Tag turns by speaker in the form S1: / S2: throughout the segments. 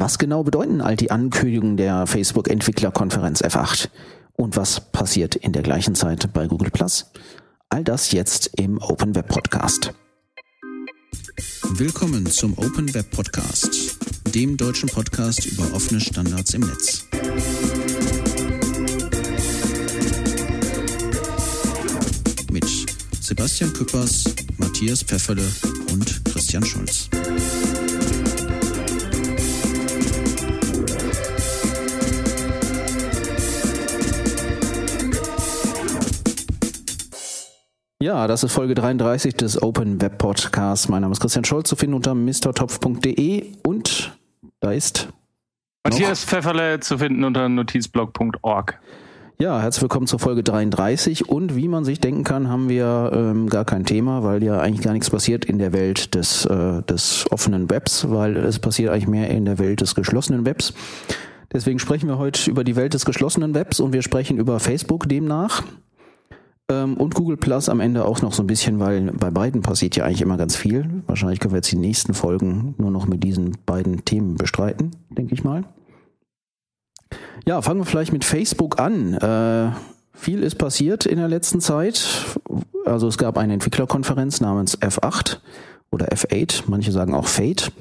S1: Was genau bedeuten all die Ankündigungen der Facebook-Entwicklerkonferenz F8? Und was passiert in der gleichen Zeit bei Google Plus? All das jetzt im Open Web Podcast.
S2: Willkommen zum Open Web Podcast, dem deutschen Podcast über offene Standards im Netz. Mit Sebastian Küppers, Matthias Pfefferle und Christian Schulz.
S1: Ja, das ist Folge 33 des Open Web Podcasts. Mein Name ist Christian Scholz, zu finden unter mrtopf.de und da ist
S3: Matthias Pfefferle zu finden unter notizblog.org.
S1: Ja, herzlich willkommen zur Folge 33 und wie man sich denken kann, haben wir ähm, gar kein Thema, weil ja eigentlich gar nichts passiert in der Welt des, äh, des offenen Webs, weil es passiert eigentlich mehr in der Welt des geschlossenen Webs. Deswegen sprechen wir heute über die Welt des geschlossenen Webs und wir sprechen über Facebook demnach. Ähm, und Google Plus am Ende auch noch so ein bisschen, weil bei beiden passiert ja eigentlich immer ganz viel. Wahrscheinlich können wir jetzt die nächsten Folgen nur noch mit diesen beiden Themen bestreiten, denke ich mal. Ja, fangen wir vielleicht mit Facebook an. Äh, viel ist passiert in der letzten Zeit. Also es gab eine Entwicklerkonferenz namens F8 oder F8, manche sagen auch Fate.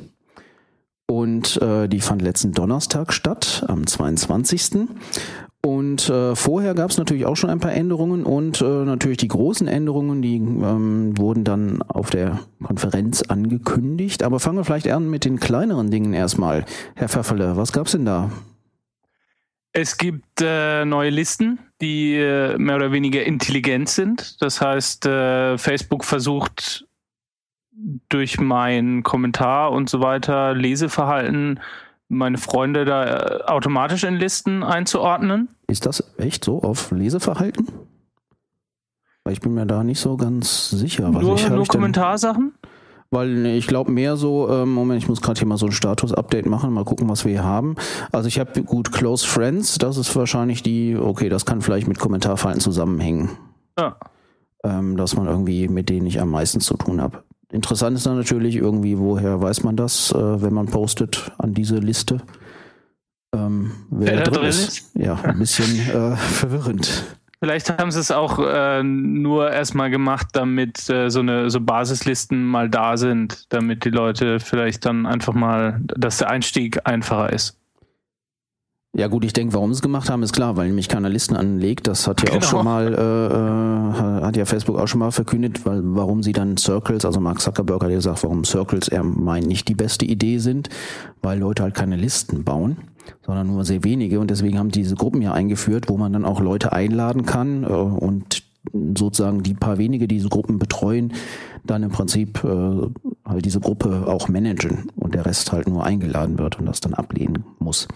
S1: Und äh, die fand letzten Donnerstag statt, am 22. Und äh, vorher gab es natürlich auch schon ein paar Änderungen und äh, natürlich die großen Änderungen, die ähm, wurden dann auf der Konferenz angekündigt. Aber fangen wir vielleicht an mit den kleineren Dingen erstmal. Herr Pfefferle, was gab's denn da?
S3: Es gibt äh, neue Listen, die äh, mehr oder weniger intelligent sind. Das heißt, äh, Facebook versucht durch mein Kommentar und so weiter Leseverhalten meine Freunde da äh, automatisch in Listen einzuordnen.
S1: Ist das echt so auf Leseverhalten? Weil ich bin mir da nicht so ganz sicher.
S3: Was nur ich, nur Kommentarsachen?
S1: Weil ich glaube mehr so, ähm, Moment, ich muss gerade hier mal so ein Status-Update machen, mal gucken, was wir hier haben. Also ich habe gut Close Friends, das ist wahrscheinlich die, okay, das kann vielleicht mit Kommentarverhalten zusammenhängen. Ja. Ähm, dass man irgendwie mit denen ich am meisten zu tun habe. Interessant ist dann natürlich irgendwie, woher weiß man das, äh, wenn man postet an diese Liste, ähm, wer, wer da drin, ist. ist. Ja, ein bisschen äh, verwirrend.
S3: Vielleicht haben sie es auch äh, nur erstmal gemacht, damit äh, so eine so Basislisten mal da sind, damit die Leute vielleicht dann einfach mal, dass der Einstieg einfacher ist.
S1: Ja gut, ich denke, warum sie es gemacht haben, ist klar, weil nämlich keiner Listen anlegt. Das hat ja genau. auch schon mal, äh, äh, hat ja Facebook auch schon mal verkündet, weil warum sie dann Circles, also Mark Zuckerberg hat ja gesagt, warum Circles er meint nicht die beste Idee sind, weil Leute halt keine Listen bauen, sondern nur sehr wenige und deswegen haben diese Gruppen ja eingeführt, wo man dann auch Leute einladen kann äh, und sozusagen die paar wenige, die diese Gruppen betreuen, dann im Prinzip äh, halt diese Gruppe auch managen und der Rest halt nur eingeladen wird und das dann ablehnen muss.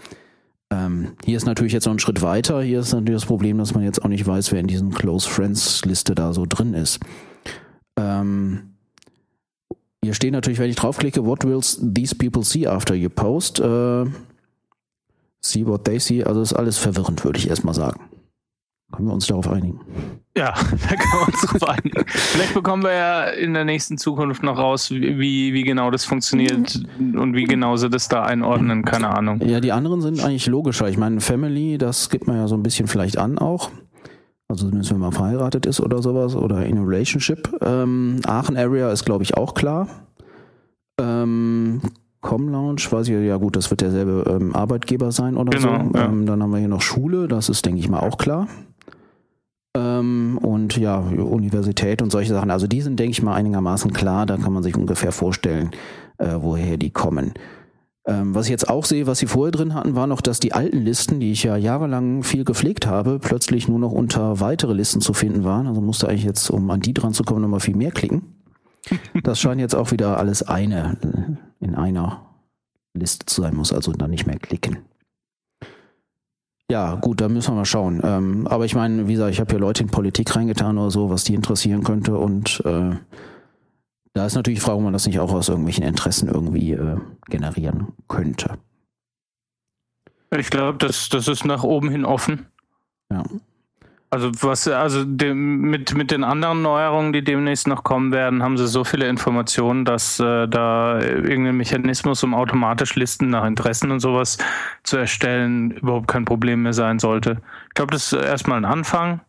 S1: Ähm, hier ist natürlich jetzt noch ein Schritt weiter. Hier ist natürlich das Problem, dass man jetzt auch nicht weiß, wer in diesen Close Friends Liste da so drin ist. Ähm, hier steht natürlich, wenn ich draufklicke, what will these people see after you post? Äh, see what they see. Also ist alles verwirrend, würde ich erstmal sagen. Können wir uns darauf einigen?
S3: Ja, da können wir uns darauf einigen. Vielleicht bekommen wir ja in der nächsten Zukunft noch raus, wie, wie genau das funktioniert und wie genau sie das da einordnen, keine Ahnung.
S1: Ja, die anderen sind eigentlich logischer. Ich meine, Family, das gibt man ja so ein bisschen vielleicht an auch. Also zumindest wenn man verheiratet ist oder sowas oder in a relationship. Ähm, Aachen Area ist, glaube ich, auch klar. Ähm, Com Lounge, weiß ich ja gut, das wird derselbe ähm, Arbeitgeber sein oder genau, so. Ja. Ähm, dann haben wir hier noch Schule, das ist, denke ich mal, auch klar. Ähm, und ja, Universität und solche Sachen. Also die sind, denke ich mal, einigermaßen klar. Da kann man sich ungefähr vorstellen, äh, woher die kommen. Ähm, was ich jetzt auch sehe, was sie vorher drin hatten, war noch, dass die alten Listen, die ich ja jahrelang viel gepflegt habe, plötzlich nur noch unter weitere Listen zu finden waren. Also musste eigentlich jetzt, um an die dran zu kommen, nochmal viel mehr klicken. Das scheint jetzt auch wieder alles eine in einer Liste zu sein, muss also dann nicht mehr klicken. Ja, gut, da müssen wir mal schauen. Ähm, aber ich meine, wie gesagt, ich habe hier Leute in Politik reingetan oder so, was die interessieren könnte. Und äh, da ist natürlich die Frage, ob man das nicht auch aus irgendwelchen Interessen irgendwie äh, generieren könnte.
S3: Ich glaube, das, das ist nach oben hin offen.
S1: Ja.
S3: Also was, also dem, mit, mit den anderen Neuerungen, die demnächst noch kommen werden, haben sie so viele Informationen, dass äh, da irgendein Mechanismus, um automatisch Listen nach Interessen und sowas zu erstellen, überhaupt kein Problem mehr sein sollte. Ich glaube, das ist erstmal ein Anfang.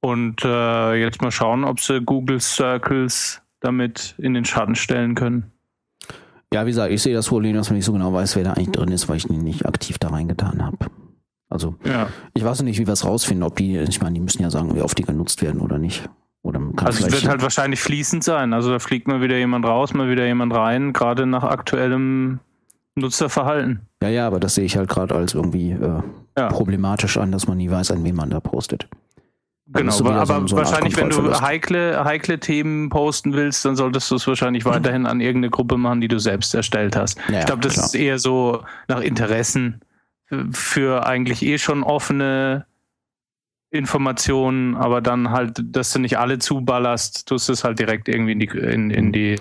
S3: Und äh, jetzt mal schauen, ob sie Google Circles damit in den Schatten stellen können.
S1: Ja, wie gesagt, ich sehe das Problem, dass man nicht so genau weiß, wer da eigentlich drin ist, weil ich ihn nicht aktiv da reingetan habe. Also
S3: Ja.
S1: ich weiß nicht, wie wir es rausfinden, ob die, ich meine, die müssen ja sagen, wie oft die genutzt werden oder nicht. Oder man kann
S3: Also es wird halt wahrscheinlich fließend sein. Also da fliegt mal wieder jemand raus, mal wieder jemand rein, gerade nach aktuellem Nutzerverhalten.
S1: ja, ja, aber das sehe ich halt gerade als irgendwie äh,
S3: Ja.
S1: problematisch an, dass man nie weiß, an wen man da postet.
S3: Genau,
S1: wieder
S3: aber
S1: so
S3: wahrscheinlich, wenn du heikle, heikle Themen posten willst, dann solltest du es wahrscheinlich weiterhin an irgendeine Gruppe machen, die du selbst erstellt hast.
S1: Ja,
S3: ich glaube, das
S1: klar.
S3: ist eher so nach Interessen für- eigentlich eh schon offene Informationen, aber dann halt, dass du nicht alle zuballerst, tust du es halt direkt irgendwie in die, in, in die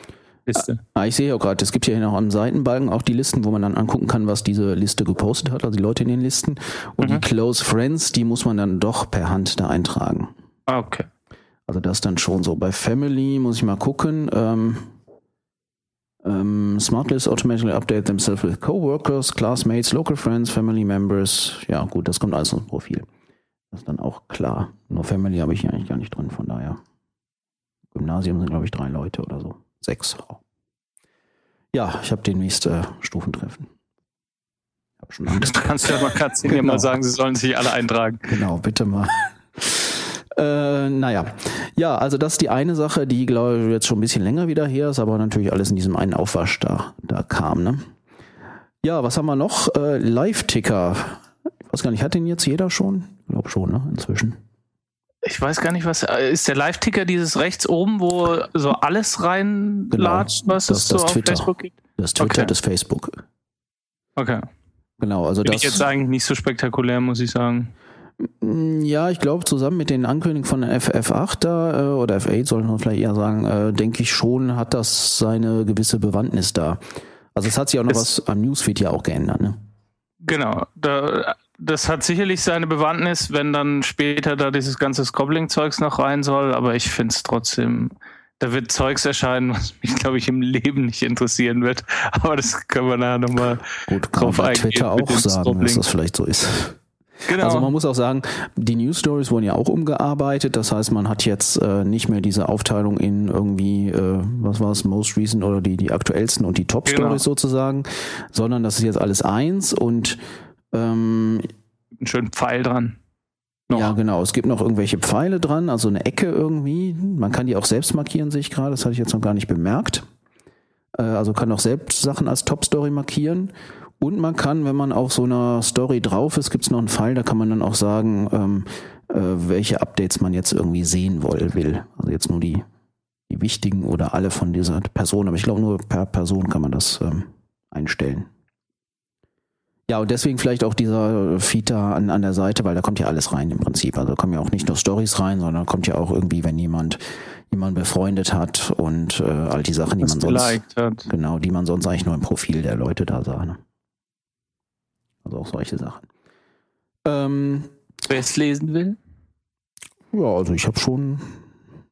S3: Liste.
S1: Ah, ich sehe auch gerade, es gibt ja hier noch am Seitenbalken auch die Listen, wo man dann angucken kann, was diese Liste gepostet hat, also die Leute in den Listen. Und die
S3: Mhm.
S1: Close Friends, die muss man dann doch per Hand da eintragen.
S3: Ah, Okay.
S1: Also das dann schon so. Bei Family muss ich mal gucken. Ähm, ähm, Smart Lists automatically update themselves with coworkers, classmates, local friends, family members. Ja gut, das kommt alles ins Profil. Das ist dann auch klar. Nur Family habe ich hier eigentlich gar nicht drin, von daher. Gymnasium sind, glaube ich, drei Leute oder so. Sechs. Ja, ich habe demnächst äh, Stufentreffen. Habe schon Angst.
S3: Du kannst ja mal, kannst
S1: Genau.
S3: mal sagen, sie sollen sich alle eintragen.
S1: Genau, bitte mal. Äh, naja, ja, also das ist die eine Sache, die glaube ich jetzt schon ein bisschen länger wieder her ist, aber natürlich alles in diesem einen Aufwasch da, da kam. Ne? Ja, was haben wir noch? Äh, Live-Ticker. Ich weiß gar nicht, hat den jetzt jeder schon? Ich glaube schon, ne? Inzwischen.
S3: Ich weiß gar nicht, was äh, ist der Live-Ticker dieses rechts oben, wo so alles reinlatscht, was
S1: das-
S3: es so
S1: das
S3: auf
S1: Twitter.
S3: Facebook gibt?
S1: Das Twitter,
S3: Okay.
S1: das Facebook.
S3: Okay.
S1: Genau, also
S3: Finde
S1: das.
S3: ich jetzt eigentlich nicht so spektakulär, muss ich sagen.
S1: Mm, Ja, ich glaube, zusammen mit den Ankündigungen von FF8 da, äh, oder F8 soll man vielleicht eher sagen, äh, denke ich schon, hat das seine gewisse Bewandtnis da. Also es hat sich auch noch
S3: Es-
S1: was am Newsfeed ja auch geändert, ne?
S3: Genau. Da, das hat sicherlich seine Bewandtnis, wenn dann später da dieses ganze Scobbling-Zeugs noch rein soll, aber ich finde es trotzdem, da wird Zeugs erscheinen, was mich, glaube ich, im Leben nicht interessieren wird. Aber das können wir nachher nochmal
S1: man
S3: drauf
S1: bei
S3: eingehen
S1: Twitter auch sagen, dass das vielleicht so ist.
S3: Genau.
S1: Also man muss auch sagen, die News Stories wurden ja auch umgearbeitet. Das heißt, man hat jetzt äh, nicht mehr diese Aufteilung in irgendwie, äh, was war es, Most Recent oder die, die aktuellsten und die Top
S3: Genau.
S1: Stories sozusagen, sondern das ist jetzt alles eins und ähm,
S3: einen schönen Pfeil dran. Noch.
S1: ja genau, es gibt noch irgendwelche Pfeile dran, also eine Ecke irgendwie. Man kann die auch selbst markieren, sehe ich gerade, das hatte ich jetzt noch gar nicht bemerkt. Äh, also kann auch selbst Sachen als Top Story markieren. Und man kann, wenn man auf so einer Story drauf ist, gibt es noch einen Pfeil, da kann man dann auch sagen, ähm, äh, welche Updates man jetzt irgendwie sehen woll, will. Also jetzt nur die, die wichtigen oder alle von dieser Person. Aber ich glaube, nur per Person kann man das ähm, einstellen. Ja, und deswegen vielleicht auch dieser Feed da an, an der Seite, weil da kommt ja alles rein im Prinzip. Also da kommen ja auch nicht nur Stories rein, sondern kommt ja auch irgendwie, wenn jemand jemand befreundet hat und äh, all die Sachen, die man sonst
S3: hat.
S1: Genau, die man sonst eigentlich nur im Profil der Leute da sah. Ne? Also auch solche Sachen. Ähm,
S3: Wer es lesen will.
S1: ja, also ich habe schon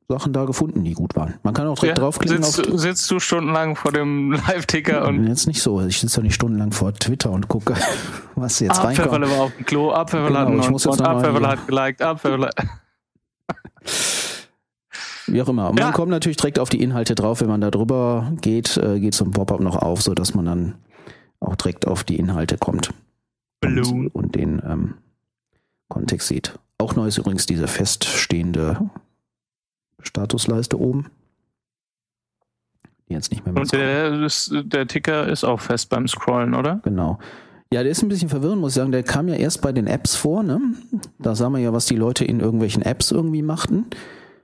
S1: Sachen da gefunden, die gut waren. Man kann auch direkt draufklicken
S3: sitzt,
S1: auf.
S3: du- sitzt du stundenlang vor dem Live-Ticker und
S1: Jetzt nicht so. Ich sitze ja nicht stundenlang vor Twitter und gucke, was jetzt reinkommt.
S3: Abpfefferle war auf dem Klo, Abpfefferle
S1: Genau,
S3: hat Abpfefferle
S1: hier-
S3: hat geliked, Abpfefferle.
S1: Wie auch immer. Und
S3: Ja.
S1: Man kommt natürlich direkt auf die Inhalte drauf. Wenn man da drüber geht, äh, geht so ein Pop-up noch auf, sodass man dann auch direkt auf die Inhalte kommt.
S3: Balloon.
S1: Und, und den ähm, Kontext sieht. Auch neu ist übrigens diese feststehende Statusleiste oben. Die jetzt nicht mehr
S3: Und der, das, der Ticker ist auch fest beim Scrollen, oder?
S1: Genau. Ja, der ist ein bisschen verwirrend, muss ich sagen. Der kam ja erst bei den Apps vor, ne? Da sah man ja, was die Leute in irgendwelchen Apps irgendwie machten.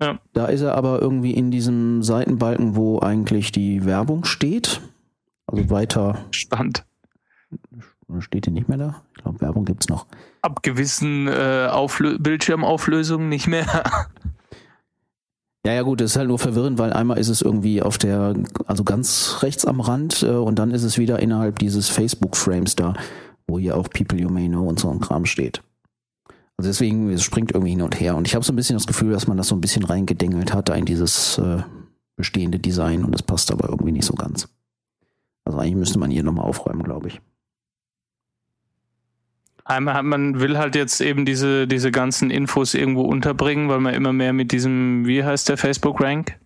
S3: Ja.
S1: Da ist er aber irgendwie in diesem Seitenbalken, wo eigentlich die Werbung steht. Also weiter
S3: Stand.
S1: Steht die nicht mehr da. Ich glaube, Werbung gibt's noch.
S3: Ab gewissen äh, Auflö Bildschirmauflösungen nicht mehr.
S1: Ja, ja, gut, das ist halt nur verwirrend, weil einmal ist es irgendwie auf der, also ganz rechts am Rand äh, und dann ist es wieder innerhalb dieses Facebook-Frames da, wo hier auch People You May Know und so ein Kram steht. Also deswegen, es springt irgendwie hin und her. Und ich habe so ein bisschen das Gefühl, dass man das so ein bisschen reingedengelt hat in dieses äh, bestehende Design und es passt aber irgendwie nicht so ganz. Also eigentlich müsste man hier nochmal aufräumen, glaube ich.
S3: Einmal man will halt jetzt eben diese, diese ganzen Infos irgendwo unterbringen, weil man immer mehr mit diesem, wie heißt der Facebook-Rank?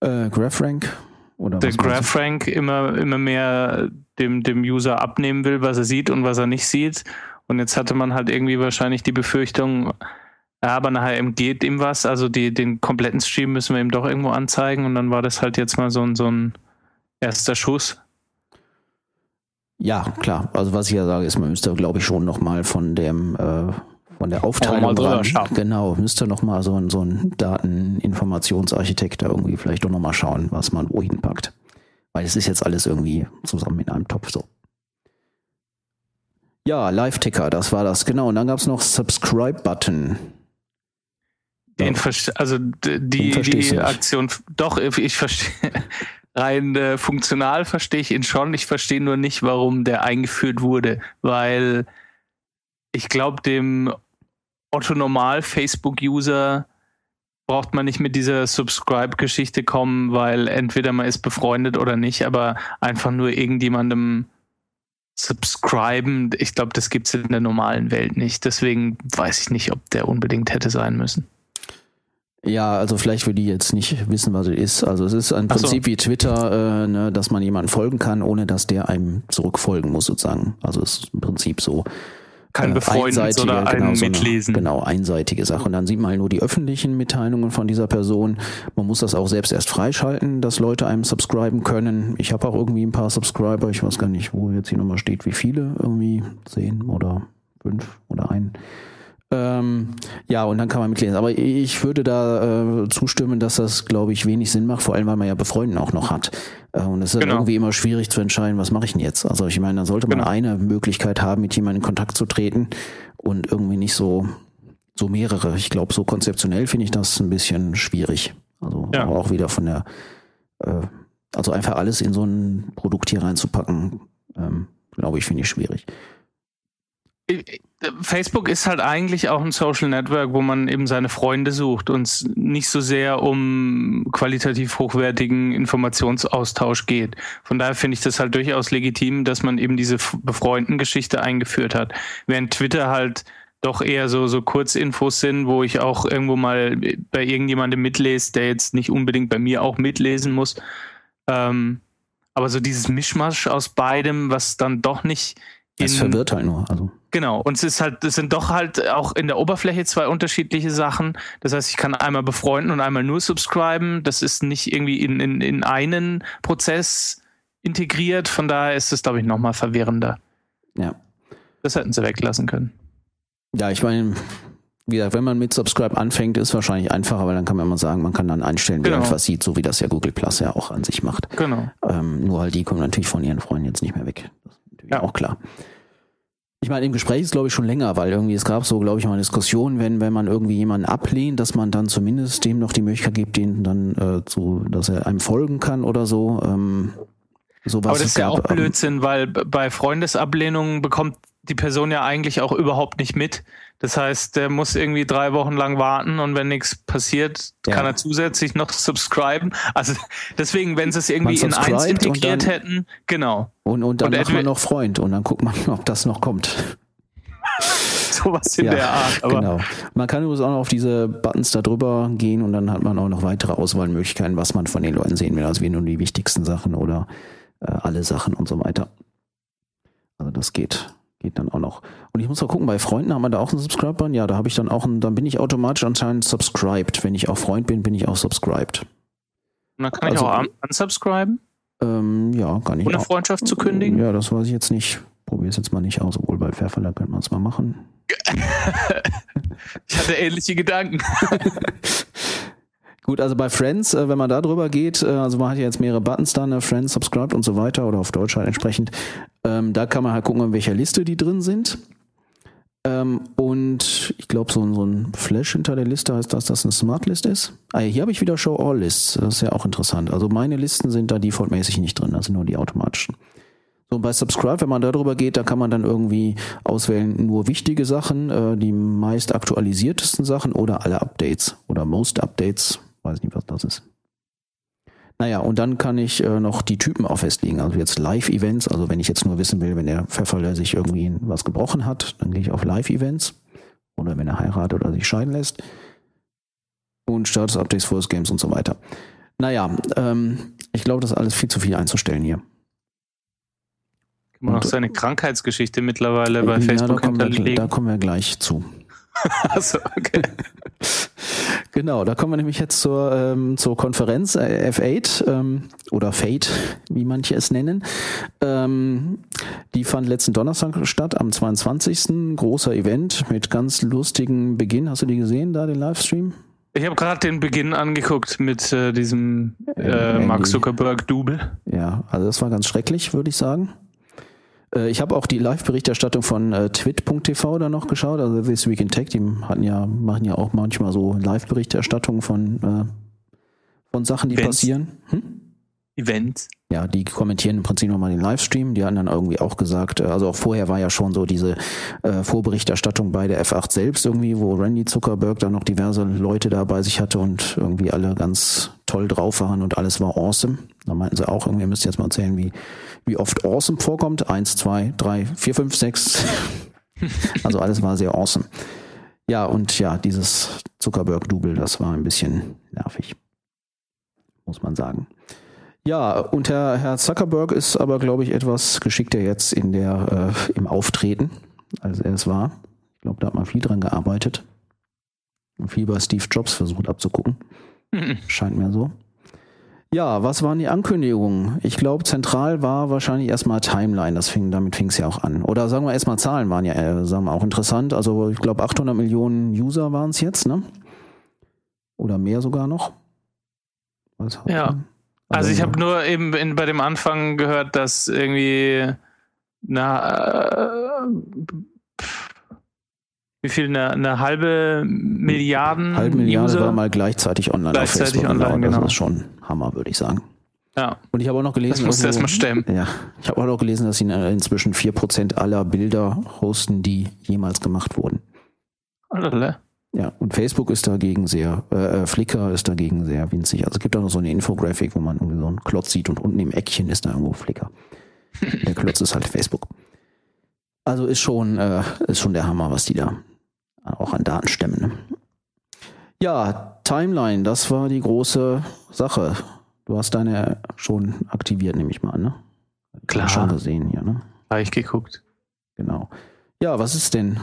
S1: Äh, GraphRank
S3: oder Der GraphRank immer, immer mehr dem, dem User abnehmen will, was er sieht und was er nicht sieht. Und jetzt hatte man halt irgendwie wahrscheinlich die Befürchtung, ja, aber nachher geht ihm was, also die, den kompletten Stream müssen wir ihm doch irgendwo anzeigen und dann war das halt jetzt mal so ein, so ein erster Schuss.
S1: Ja, klar. Also was ich ja sage, ist, man müsste, glaube ich, schon nochmal von dem äh, von der Aufteilung ran, genau, müsste nochmal so ein, so ein Dateninformationsarchitekt da irgendwie vielleicht doch nochmal schauen, was man wohin packt. Weil es ist jetzt alles irgendwie zusammen in einem Topf so. Ja, Live-Ticker, das war das, genau. Und dann gab es noch Subscribe-Button.
S3: Den ja. also die, die Aktion, doch, ich verstehe, rein äh, funktional verstehe ich ihn schon. Ich verstehe nur nicht, warum der eingeführt wurde, weil ich glaube, dem Otto Normal Facebook-User braucht man nicht mit dieser Subscribe-Geschichte kommen, weil entweder man ist befreundet oder nicht, aber einfach nur irgendjemandem subscriben, ich glaube, das gibt es in der normalen Welt nicht. Deswegen weiß ich nicht, ob der unbedingt hätte sein müssen.
S1: Ja, also vielleicht für die jetzt nicht wissen, was es ist. Also es ist ein Prinzip so. wie Twitter, äh, ne, dass man jemandem folgen kann, ohne dass der einem zurückfolgen muss sozusagen. Also es ist im Prinzip so
S3: kein äh, Befreunden, sondern genau, ein so Mitlesen.
S1: Eine, genau, einseitige Sache. Und dann sieht man halt nur die öffentlichen Mitteilungen von dieser Person. Man muss das auch selbst erst freischalten, dass Leute einem subscriben können. Ich habe auch irgendwie ein paar Subscriber. Ich weiß gar nicht, wo jetzt hier nochmal steht, wie viele. Irgendwie zehn oder fünf oder ein. Ähm, ja, und dann kann man mitlesen. Aber ich würde da äh, zustimmen, dass das, glaube ich, wenig Sinn macht, vor allem weil man ja Befreunden auch noch hat. Äh, und es ist genau. irgendwie immer schwierig zu entscheiden, was mache ich denn jetzt? Also ich meine, dann sollte man genau. eine Möglichkeit haben, mit jemandem in Kontakt zu treten und irgendwie nicht so, so mehrere. Ich glaube, so konzeptionell finde ich das ein bisschen schwierig. Also ja. auch wieder von der, äh, also einfach alles in so ein Produkt hier reinzupacken, ähm, glaube ich, finde ich schwierig.
S3: Facebook ist halt eigentlich auch ein Social Network, wo man eben seine Freunde sucht und nicht so sehr um qualitativ hochwertigen Informationsaustausch geht. Von daher finde ich das halt durchaus legitim, dass man eben diese Befreunden-Geschichte eingeführt hat. Während Twitter halt doch eher so, so Kurzinfos sind, wo ich auch irgendwo mal bei irgendjemandem mitlese, der jetzt nicht unbedingt bei mir auch mitlesen muss. Ähm, aber so dieses Mischmasch aus beidem, was dann doch nicht
S1: es verwirrt halt nur. Also.
S3: Genau, und es ist halt, es sind doch halt auch in der Oberfläche zwei unterschiedliche Sachen. Das heißt, ich kann einmal befreunden und einmal nur subscriben. Das ist nicht irgendwie in, in, in einen Prozess integriert. Von daher ist es, glaube ich, nochmal verwirrender.
S1: Ja.
S3: Das hätten sie weglassen können.
S1: Ja, ich meine, wie gesagt, wenn man mit Subscribe anfängt, ist wahrscheinlich einfacher, weil dann kann man immer sagen, man kann dann einstellen, wer genau. was sieht, so wie das ja Google Plus ja auch an sich macht.
S3: Genau.
S1: Ähm, nur halt die kommen natürlich von ihren Freunden jetzt nicht mehr weg. Das ist natürlich ja. auch klar. Ich meine, im Gespräch ist glaube ich schon länger, weil irgendwie es gab so, glaube ich, mal eine Diskussion, wenn, wenn man irgendwie jemanden ablehnt, dass man dann zumindest dem noch die Möglichkeit gibt, den dann äh, zu, dass er einem folgen kann oder so. Ähm,
S3: sowas Aber das ist ja auch Blödsinn, weil bei Freundesablehnungen bekommt die Person ja eigentlich auch überhaupt nicht mit. Das heißt, der muss irgendwie drei Wochen lang warten und wenn nichts passiert, ja. kann er zusätzlich noch subscriben. Also deswegen, wenn sie es irgendwie in eins integriert dann, hätten, genau.
S1: Und, und dann und macht man noch Freund und dann guckt man, ob das noch kommt.
S3: Sowas in ja, der Art.
S1: Aber genau. Man kann übrigens auch noch auf diese Buttons da drüber gehen und dann hat man auch noch weitere Auswahlmöglichkeiten, was man von den Leuten sehen will. Also wie nur die wichtigsten Sachen oder äh, alle Sachen und so weiter. Also das geht geht dann auch noch. Und ich muss mal gucken, bei Freunden haben wir da auch einen Subscribe-Button. Ja, da habe ich dann auch einen, dann bin ich automatisch anscheinend subscribed. Wenn ich auch Freund bin, bin ich auch subscribed.
S3: Und dann kann also, ich auch unsubscriben?
S1: Ähm, ja, gar nicht.
S3: Ohne Freundschaft zu kündigen?
S1: Ja, das weiß ich jetzt nicht. Probiere es jetzt mal nicht aus, obwohl bei Fairfinder könnte man es mal machen.
S3: ich hatte ähnliche Gedanken.
S1: Gut, also bei Friends, äh, wenn man da drüber geht, äh, also man hat ja jetzt mehrere Buttons da, ne, Friends, Subscribed und so weiter oder auf Deutsch halt entsprechend. Ähm, da kann man halt gucken, in welcher Liste die drin sind. Ähm, und ich glaube, so, so ein Flash hinter der Liste heißt, dass das eine Smart List ist. Ah, hier habe ich wieder Show All Lists. Das ist ja auch interessant. Also meine Listen sind da defaultmäßig nicht drin, also nur die automatischen. So bei Subscribe, wenn man darüber geht, da kann man dann irgendwie auswählen, nur wichtige Sachen, äh, die meist aktualisiertesten Sachen oder alle Updates oder most Updates. Weiß nicht, was das ist. Naja, und dann kann ich äh, noch die Typen auch festlegen. Also jetzt Live-Events, also wenn ich jetzt nur wissen will, wenn der Verfall sich irgendwie was gebrochen hat, dann gehe ich auf Live-Events. Oder wenn er heiratet oder sich scheiden lässt. Und Status-Updates, First Games und so weiter. Naja, ähm, ich glaube, das ist alles viel zu viel einzustellen hier.
S3: Kann man auch seine Krankheitsgeschichte mittlerweile bei
S1: ja,
S3: Facebook
S1: da kommen, wir,
S3: hinterlegen.
S1: da kommen wir gleich zu.
S3: Achso, okay.
S1: Genau, da kommen wir nämlich jetzt zur, ähm, zur Konferenz äh, F8 ähm, oder Fate, wie manche es nennen. Ähm, die fand letzten Donnerstag statt, am 22. Großer Event mit ganz lustigem Beginn. Hast du die gesehen, da den Livestream?
S3: Ich habe gerade den Beginn angeguckt mit äh, diesem äh,
S1: Andy.
S3: Mark Zuckerberg-Double.
S1: Ja, also das war ganz schrecklich, würde ich sagen. Äh, Ich habe auch die Live-Berichterstattung von äh, twit.tv da noch geschaut, also This Week in Tech, die hatten ja, machen ja auch manchmal so Live-Berichterstattungen von, äh, von Sachen, die
S3: Events.
S1: passieren. Hm?
S3: Event.
S1: Ja, die kommentieren im Prinzip nochmal den Livestream. Die haben dann irgendwie auch gesagt, äh, also auch vorher war ja schon so diese äh, Vorberichterstattung bei der F8 selbst irgendwie, wo Randy Zuckerberg dann noch diverse Leute da bei sich hatte und irgendwie alle ganz toll drauf waren und alles war awesome. Da meinten sie auch, irgendwie ihr müsst jetzt mal erzählen, wie, wie oft awesome vorkommt. Eins, zwei, drei, vier, fünf, sechs. also alles war sehr awesome. Ja, und ja, dieses Zuckerberg-Double, das war ein bisschen nervig. Muss man sagen. Ja, und Herr, Herr Zuckerberg ist aber, glaube ich, etwas geschickter jetzt in der, äh, im Auftreten, als er es war. Ich glaube, da hat man viel dran gearbeitet. Und viel bei Steve Jobs versucht abzugucken. Scheint mir so. Ja, was waren die Ankündigungen? Ich glaube, zentral war wahrscheinlich erstmal Timeline. Das fing, damit fing es ja auch an. Oder sagen wir erstmal Zahlen waren ja, äh, sagen wir auch interessant. Also ich glaube, 800 Millionen User waren es jetzt, ne? Oder mehr sogar noch. Was
S3: Ja.
S1: man?
S3: Also ich habe nur eben in, bei dem Anfang gehört, dass irgendwie na, äh, wie viel eine, eine halbe Milliarden
S1: halbe Milliarde
S3: User?
S1: war mal gleichzeitig online
S3: Gleichzeitig
S1: auf Facebook.
S3: online,
S1: das
S3: genau.
S1: ist schon Hammer, würde ich sagen.
S3: ja,
S1: Und ich habe auch noch gelesen,
S3: das musst du
S1: irgendwo-
S3: erstmal stemmen.
S1: ja, ich habe auch noch gelesen, dass sie äh, inzwischen 4% aller Bilder hosten, die jemals gemacht wurden.
S3: Allerle.
S1: Ja, und Facebook ist dagegen sehr, äh, äh, Flickr ist dagegen sehr winzig. Also es gibt auch noch so eine Infografik, wo man irgendwie so einen Klotz sieht und unten im Eckchen ist da irgendwo Flickr. der Klotz ist halt Facebook. Also ist schon, äh, ist schon der Hammer, was die da auch an Daten stemmen. Ne? Ja, Timeline, das war die große Sache. Du hast deine schon aktiviert, nehme ich mal an, ne? Ich
S3: Klar.
S1: Schon gesehen hier, ne?
S3: Habe ich geguckt.
S1: Genau. Ja, was ist denn?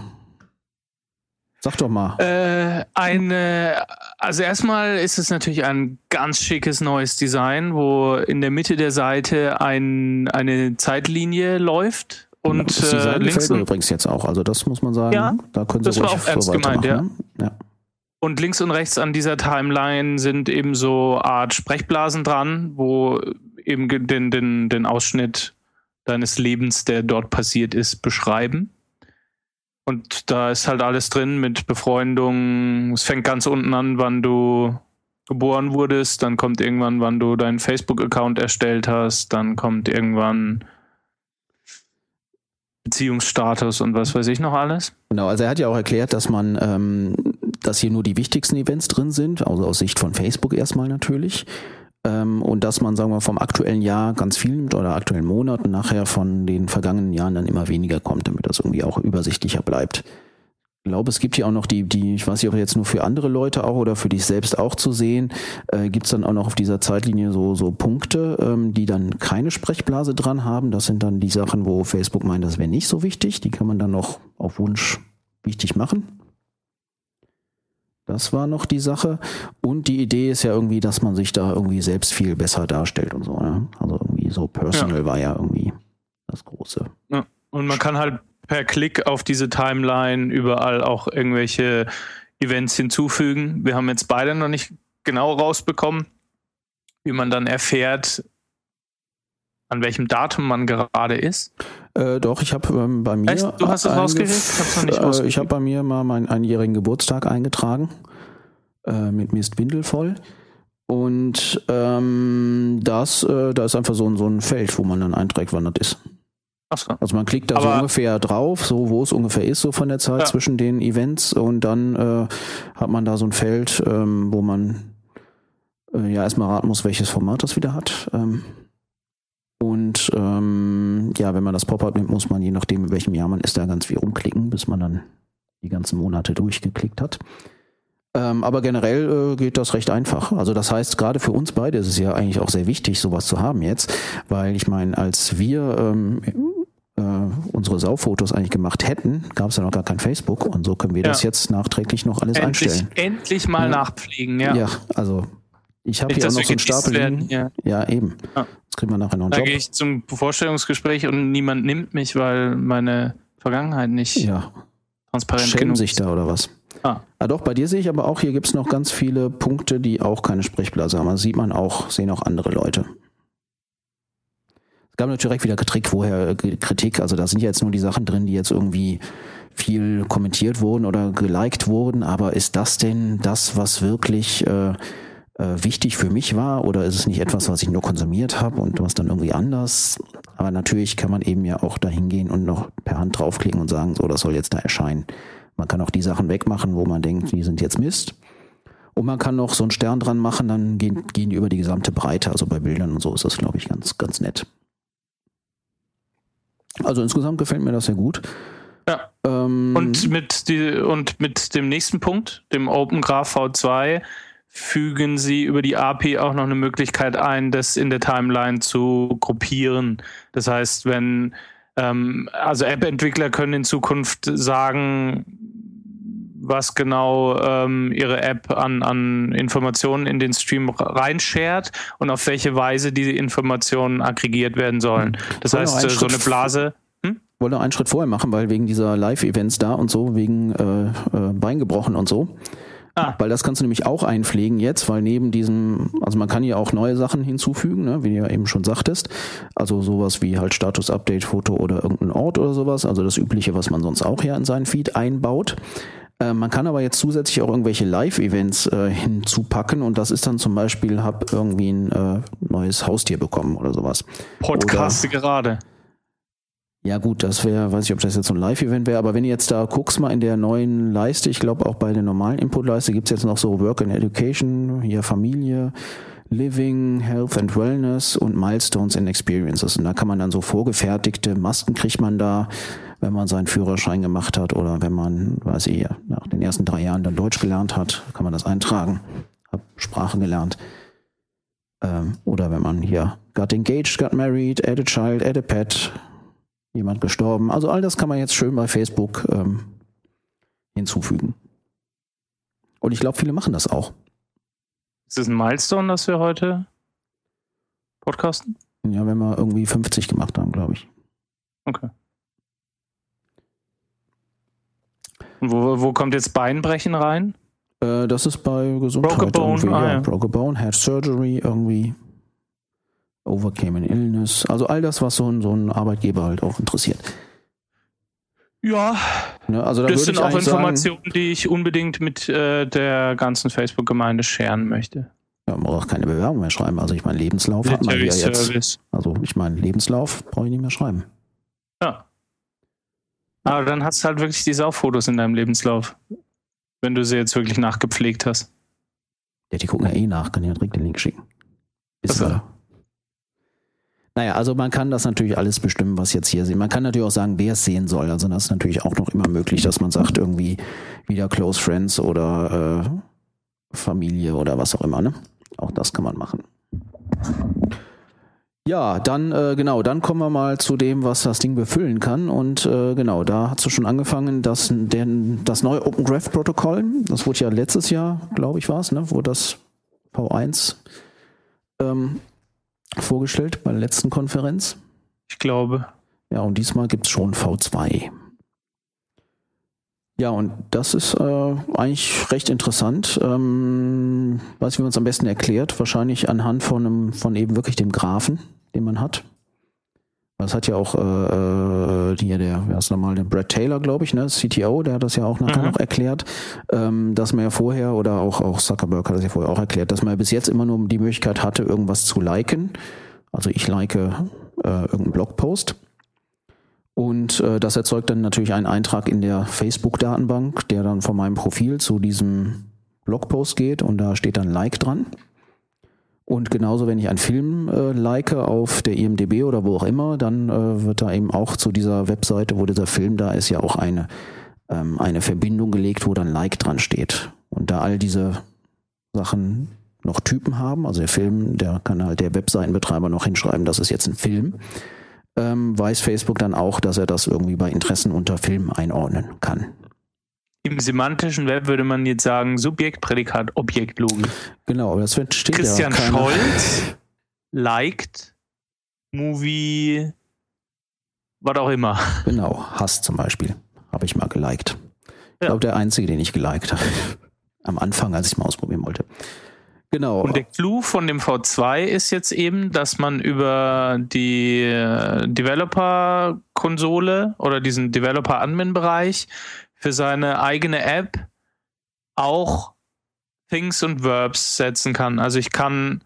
S1: Sag doch mal.
S3: Äh, eine, also erstmal ist es natürlich ein ganz schickes neues Design, wo in der Mitte der Seite ein, eine Zeitlinie läuft und
S1: das
S3: äh, links
S1: übrigens jetzt auch. Also das muss man sagen.
S3: Ja,
S1: da können
S3: das
S1: sie
S3: war
S1: ruhig
S3: auch ernst gemeint,
S1: ne? ja.
S3: und links und rechts an dieser Timeline sind eben so Art Sprechblasen dran, wo eben den, den, den Ausschnitt deines Lebens, der dort passiert ist, beschreiben. Und da ist halt alles drin mit Befreundung. Es fängt ganz unten an, wann du geboren wurdest, dann kommt irgendwann, wann du deinen Facebook-Account erstellt hast, dann kommt irgendwann Beziehungsstatus und was weiß ich noch alles.
S1: Genau, also er hat ja auch erklärt, dass man, ähm, dass hier nur die wichtigsten Events drin sind, also aus Sicht von Facebook erstmal natürlich. Ähm, und dass man, sagen wir, vom aktuellen Jahr ganz viel nimmt oder aktuellen Monat und nachher von den vergangenen Jahren dann immer weniger kommt, damit das irgendwie auch übersichtlicher bleibt. Ich glaube, es gibt hier auch noch die, die, ich weiß nicht, ob jetzt nur für andere Leute auch oder für dich selbst auch zu sehen, äh, gibt es dann auch noch auf dieser Zeitlinie so, so Punkte, ähm, die dann keine Sprechblase dran haben. Das sind dann die Sachen, wo Facebook meint, das wäre nicht so wichtig. Die kann man dann noch auf Wunsch wichtig machen. Das war noch die Sache. Und die Idee ist ja irgendwie, dass man sich da irgendwie selbst viel besser darstellt und so. Ne? Also irgendwie so personal war ja irgendwie das Große.
S3: Und man kann halt per Klick auf diese Timeline überall auch irgendwelche Events hinzufügen. Wir haben jetzt beide noch nicht genau rausbekommen, wie man dann erfährt, an welchem Datum man gerade ist.
S1: Äh, doch, ich habe ähm, bei mir.
S3: Echt? Du hast es
S1: einge-
S3: rausgekriegt? Ich noch nicht
S1: äh, Ich habe bei mir mal meinen einjährigen Geburtstag eingetragen. Äh, mit Mist Windel voll. Und ähm, das, äh, da ist einfach so ein, so ein Feld, wo man dann einträgt, wann das ist. So. Also man klickt da Aber so ungefähr drauf, so wo es ungefähr ist, so von der Zeit ja. zwischen den Events und dann äh, hat man da so ein Feld, ähm, wo man äh, ja erstmal raten muss, welches Format das wieder hat. Ähm, und ähm, ja, wenn man das Pop-up nimmt, muss man je nachdem, in welchem Jahr man ist, da ganz viel rumklicken, bis man dann die ganzen Monate durchgeklickt hat. Ähm, aber generell äh, geht das recht einfach. Also das heißt, gerade für uns beide ist es ja eigentlich auch sehr wichtig, sowas zu haben jetzt, weil ich meine, als wir ähm, äh, unsere Saufotos eigentlich gemacht hätten, gab es ja noch gar kein Facebook und so können wir ja. das jetzt nachträglich noch alles
S3: endlich,
S1: einstellen.
S3: Endlich mal ja. nachpflegen, ja.
S1: Ja, also ich habe hier auch noch so einen Stapel liegen. Ja. ja, eben. Ja.
S3: Das kriegen wir nachher noch einen da Job. Gehe ich zum Vorstellungsgespräch und niemand nimmt mich, weil meine Vergangenheit nicht
S1: ja. transparent Schämen genug sich da oder was? Ah. ah. doch, bei dir sehe ich aber auch, hier gibt es noch ganz viele Punkte, die auch keine Sprechblase haben. Das sieht man auch, sehen auch andere Leute. Es gab natürlich direkt wieder Kritik, woher Kritik, also da sind ja jetzt nur die Sachen drin, die jetzt irgendwie viel kommentiert wurden oder geliked wurden, aber ist das denn das, was wirklich äh, äh, wichtig für mich war oder ist es nicht etwas, was ich nur konsumiert habe und was dann irgendwie anders? Aber natürlich kann man eben ja auch da hingehen und noch per Hand draufklicken und sagen, so, das soll jetzt da erscheinen. Man kann auch die Sachen wegmachen, wo man denkt, die sind jetzt Mist. Und man kann noch so einen Stern dran machen, dann gehen, gehen die über die gesamte Breite. Also bei Bildern und so ist das, glaube ich, ganz, ganz nett. Also insgesamt gefällt mir das sehr gut.
S3: Ja. Ähm, und, mit die, und mit dem nächsten Punkt, dem OpenGraph V2, fügen Sie über die API auch noch eine Möglichkeit ein, das in der Timeline zu gruppieren. Das heißt, wenn ähm, also App-Entwickler können in Zukunft sagen, was genau ähm, ihre App an, an Informationen in den Stream reinshared und auf welche Weise diese Informationen aggregiert werden sollen. Das heißt, so eine Blase.
S1: Hm? Wollte einen Schritt vorher machen, weil wegen dieser Live-Events da und so, wegen äh, äh, Bein gebrochen und so, Ah. Weil das kannst du nämlich auch einpflegen jetzt, weil neben diesem, also man kann ja auch neue Sachen hinzufügen, ne, wie du ja eben schon sagtest. Also sowas wie halt Status-Update, Foto oder irgendein Ort oder sowas. Also das Übliche, was man sonst auch ja in seinen Feed einbaut. Äh, man kann aber jetzt zusätzlich auch irgendwelche Live-Events äh, hinzupacken und das ist dann zum Beispiel, hab irgendwie ein äh, neues Haustier bekommen oder sowas.
S3: Podcaste gerade.
S1: Ja gut, das wäre, weiß ich, ob das jetzt so ein Live-Event wäre, aber wenn ihr jetzt da guckst mal in der neuen Leiste, ich glaube auch bei der normalen Input-Leiste gibt's jetzt noch so Work and Education, hier Familie, Living, Health and Wellness und Milestones and Experiences. Und da kann man dann so vorgefertigte Masken kriegt man da, wenn man seinen Führerschein gemacht hat oder wenn man, weiß ich, nach den ersten drei Jahren dann Deutsch gelernt hat, kann man das eintragen. Hab Sprache gelernt. Ähm, oder wenn man hier got engaged, got married, add a child, add a pet, jemand gestorben. Also all das kann man jetzt schön bei Facebook ähm, hinzufügen. Und ich glaube, viele machen das auch.
S3: Ist das ein Milestone, dass wir heute podcasten?
S1: Ja, wenn wir irgendwie 50 gemacht haben, glaube ich.
S3: Okay. Und wo, wo kommt jetzt Beinbrechen rein?
S1: Äh, das ist bei Gesundheit.
S3: Broke a bone, irgendwie. Ah,
S1: ja. Broke bone, had surgery irgendwie. Overcame an Illness, also all das, was so ein, so ein Arbeitgeber halt auch interessiert.
S3: Ja, ne, also da das sind auch Informationen, sagen, die ich unbedingt mit äh, der ganzen Facebook-Gemeinde scheren möchte.
S1: Ja, man braucht keine Bewerbung mehr schreiben. Also ich meine, Lebenslauf hat man ja jetzt. Also ich meine, Lebenslauf brauche ich nicht mehr schreiben.
S3: Ja. Aber dann hast du halt wirklich die Sauffotos in deinem Lebenslauf. Wenn du sie jetzt wirklich nachgepflegt hast.
S1: Ja, die gucken ja eh nach, kann ja direkt den Link schicken. Ist also. Naja, also man kann das natürlich alles bestimmen, was jetzt hier sehen. Man kann natürlich auch sagen, wer es sehen soll. Also das ist natürlich auch noch immer möglich, dass man sagt, irgendwie wieder Close Friends oder äh, Familie oder was auch immer. Ne? Auch das kann man machen. Ja, dann äh, genau, dann kommen wir mal zu dem, was das Ding befüllen kann. Und äh, genau, da hat es schon angefangen, dass denn das neue Open Graph Protokoll, das wurde ja letztes Jahr, glaube ich, war es, ne, wo das V1 ähm, vorgestellt bei der letzten Konferenz.
S3: Ich glaube.
S1: Ja, und diesmal gibt es schon V2. Ja, und das ist äh, eigentlich recht interessant. Ähm, weiß, wie man es am besten erklärt. Wahrscheinlich anhand von einem, von eben wirklich dem Graphen, den man hat. Das hat ja auch äh, äh hier der, wer ist nochmal, der Brad Taylor, glaube ich, ne, CTO, der hat das ja auch nachher mhm. noch erklärt, ähm, dass man ja vorher, oder auch, auch Zuckerberg hat das ja vorher auch erklärt, dass man ja bis jetzt immer nur die Möglichkeit hatte, irgendwas zu liken. Also ich like äh, irgendeinen Blogpost. Und äh, das erzeugt dann natürlich einen Eintrag in der Facebook-Datenbank, der dann von meinem Profil zu diesem Blogpost geht und da steht dann Like dran. Und genauso, wenn ich einen Film äh, like auf der IMDB oder wo auch immer, dann äh, wird da eben auch zu dieser Webseite, wo dieser Film da ist, ja auch eine, ähm, eine Verbindung gelegt, wo dann Like dran steht. Und da all diese Sachen noch Typen haben, also der Film, der kann halt der Webseitenbetreiber noch hinschreiben, das ist jetzt ein Film, ähm, weiß Facebook dann auch, dass er das irgendwie bei Interessen unter Film einordnen kann.
S3: Im semantischen Web würde man jetzt sagen Subjekt, Prädikat, Objekt, Logik.
S1: Genau, aber das steht
S3: Christian
S1: ja keiner.
S3: Scholz liked Movie, was auch immer.
S1: Genau, Hass zum Beispiel. Habe ich mal geliked. Ich
S3: Ja.
S1: glaube, der einzige, den ich geliked habe. Am Anfang, als ich mal ausprobieren wollte. Genau.
S3: Und der Clou von dem V2 ist jetzt eben, dass man über die äh, Developer-Konsole oder diesen Developer-Admin-Bereich für seine eigene App auch Things und Verbs setzen kann. Also ich kann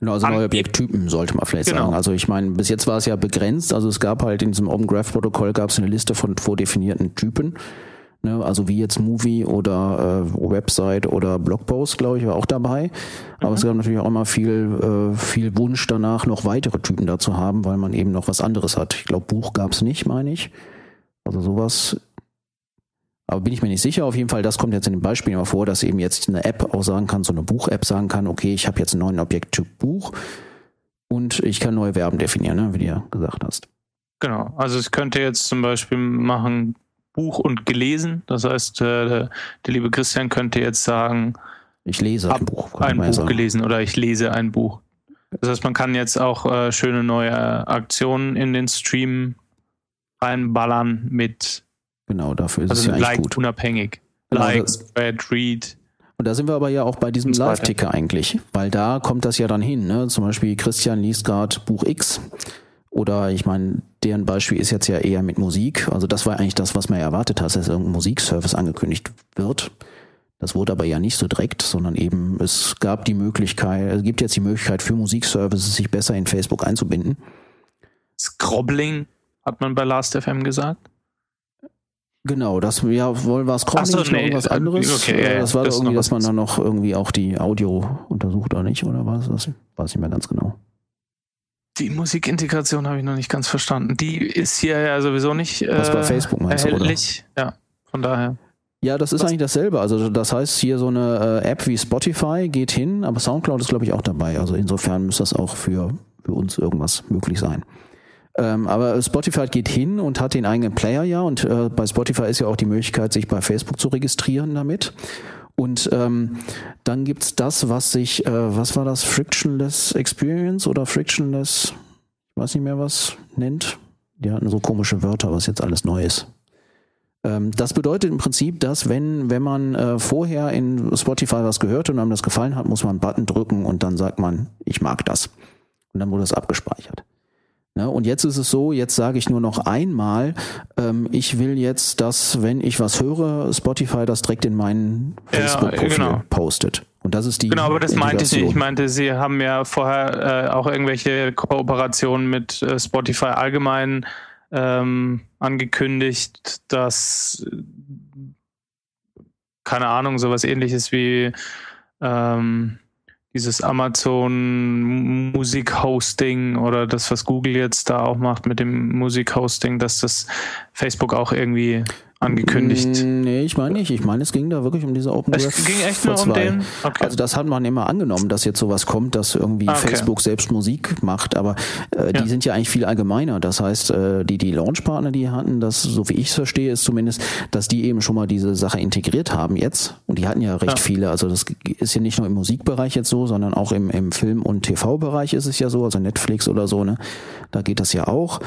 S1: Genau, also neue Objekttypen sollte man vielleicht
S3: Genau.
S1: sagen. Also ich meine, bis jetzt war es ja begrenzt. Also es gab halt in diesem Open Graph Protokoll gab es eine Liste von vordefinierten Typen. Ne, also wie jetzt Movie oder äh, Website oder Blogpost, glaube ich, war auch dabei. Aber es gab natürlich auch immer viel, äh, viel Wunsch danach, noch weitere Typen da zu haben, weil man eben noch was anderes hat. Ich glaube, Buch gab es nicht, meine ich. Also sowas. Aber bin ich mir nicht sicher. Auf jeden Fall, das kommt jetzt in den Beispielen immer vor, dass eben jetzt eine App auch sagen kann, so eine Buch-App sagen kann, okay, ich habe jetzt einen neuen Objekttyp Buch und ich kann neue Verben definieren, ne, wie du ja gesagt hast.
S3: Genau, also es könnte jetzt zum Beispiel machen Buch und gelesen. Das heißt, äh, der, der liebe Christian könnte jetzt sagen,
S1: Ich lese ein Buch.
S3: ein
S1: ja
S3: Buch
S1: sagen.
S3: gelesen oder ich lese ein Buch. Das heißt, man kann jetzt auch äh, schöne neue Aktionen in den Stream reinballern mit,
S1: Genau, dafür ist es
S3: also
S1: ja eigentlich
S3: like
S1: gut.
S3: unabhängig.
S1: Genau,
S3: like, spread, read.
S1: Und da sind wir aber ja auch bei diesem. Live-Ticker eigentlich, weil da kommt das ja dann hin. Ne? Zum Beispiel Christian liest gerade Buch X oder ich meine, deren Beispiel ist jetzt ja eher mit Musik. Also das war eigentlich das, was man erwartet hat, dass irgendein Musikservice angekündigt wird. Das wurde aber ja nicht so direkt, sondern eben es gab die Möglichkeit, es gibt jetzt die Möglichkeit für Musikservices, sich besser in Facebook einzubinden.
S3: Scrobbling, hat man bei Last.fm gesagt.
S1: Genau, das ja wohl war
S3: Ach so, nee,
S1: irgendwas
S3: äh,
S1: anderes.
S3: okay, ja,
S1: Äh, das war
S3: das
S1: irgendwie, dass man dann noch irgendwie auch die Audio untersucht oder nicht, oder was? Das weiß ich nicht mehr ganz genau.
S3: Die Musikintegration habe ich noch nicht ganz verstanden. Die ist hier ja sowieso nicht äh,
S1: Was bei Facebook meinst du, oder?
S3: erhältlich. Ja, von daher.
S1: Ja, das ist
S3: Was?
S1: eigentlich dasselbe. Also das heißt, hier so eine äh, App wie Spotify geht hin, aber Soundcloud ist glaube ich auch dabei. Also insofern müsste das auch für, für uns irgendwas möglich sein. Ähm, aber Spotify geht hin und hat den eigenen Player ja und äh, bei Spotify ist ja auch die Möglichkeit, sich bei Facebook zu registrieren damit. Und ähm, dann gibt's das, was sich, äh, was war das, Frictionless Experience oder Frictionless, ich weiß nicht mehr was, nennt. Die hatten so komische Wörter, was jetzt alles neu ist. Ähm, das bedeutet im Prinzip, dass wenn, wenn man äh, vorher in Spotify was gehört und einem das gefallen hat, muss man einen Button drücken und dann sagt man, ich mag das. Und dann wurde es abgespeichert. Ne? Und jetzt ist es so, jetzt sage ich nur noch einmal, ähm, ich will jetzt, dass, wenn ich was höre, Spotify das direkt in mein
S3: Ja,
S1: Facebook-Profil
S3: genau.
S1: postet. Und das ist die
S3: Genau, aber das meinte ich nicht. Ich meinte, Sie haben ja vorher äh, auch irgendwelche Kooperationen mit äh, Spotify allgemein ähm, angekündigt, dass keine Ahnung, sowas ähnliches wie ähm, dieses Amazon Musikhosting oder das, was Google jetzt da auch macht mit dem Musikhosting, dass das Facebook auch irgendwie angekündigt.
S1: Mm, Nee, ich meine nicht. Ich meine, es ging da wirklich um diese Open
S3: Es ging echt nur um
S1: V2.
S3: den. Okay.
S1: Also das hat man immer angenommen, dass jetzt sowas kommt, dass irgendwie
S3: Ah, okay.
S1: Facebook selbst Musik macht, aber äh, die
S3: Ja.
S1: sind ja eigentlich viel allgemeiner. Das heißt, äh, die die Launchpartner, die hatten, das so wie ich es verstehe, ist zumindest, dass die eben schon mal diese Sache integriert haben jetzt. Und die hatten ja recht
S3: Ja.
S1: viele. Also das ist ja nicht nur im Musikbereich jetzt so, sondern auch im, im Film- und TV-Bereich ist es ja so, also Netflix oder so. Ne, da geht das ja auch.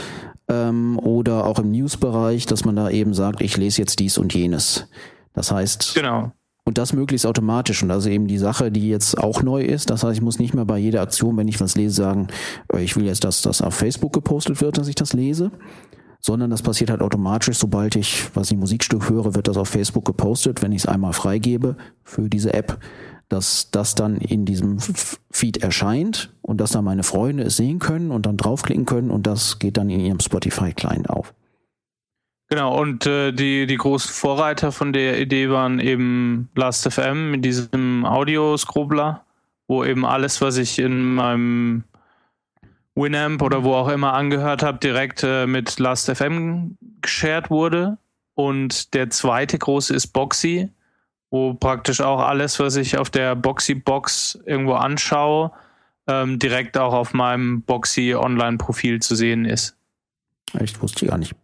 S1: Ähm, oder auch im News-Bereich, dass man da eben sagt, ich lese jetzt dies und jenes. Das heißt,
S3: genau.
S1: und das möglichst automatisch. Und das ist eben die Sache, die jetzt auch neu ist. Das heißt, ich muss nicht mehr bei jeder Aktion, wenn ich was lese, sagen, äh, ich will jetzt, dass das auf Facebook gepostet wird, dass ich das lese. Sondern das passiert halt automatisch, sobald ich, was ich Musikstück höre, wird das auf Facebook gepostet, wenn ich es einmal freigebe für diese App, dass das dann in diesem Feed erscheint und dass dann meine Freunde es sehen können und dann draufklicken können und das geht dann in ihrem Spotify-Client auf.
S3: Genau, und äh, die, die großen Vorreiter von der Idee waren eben Last.fm mit diesem Audio-Scrobler, wo eben alles, was ich in meinem Winamp oder wo auch immer angehört habe, direkt äh, mit Last.fm geshared wurde. Und der zweite große ist Boxy, wo praktisch auch alles, was ich auf der Boxy-Box irgendwo anschaue, ähm, direkt auch auf meinem Boxy-Online-Profil zu sehen ist.
S1: Echt, wusste ich gar nicht.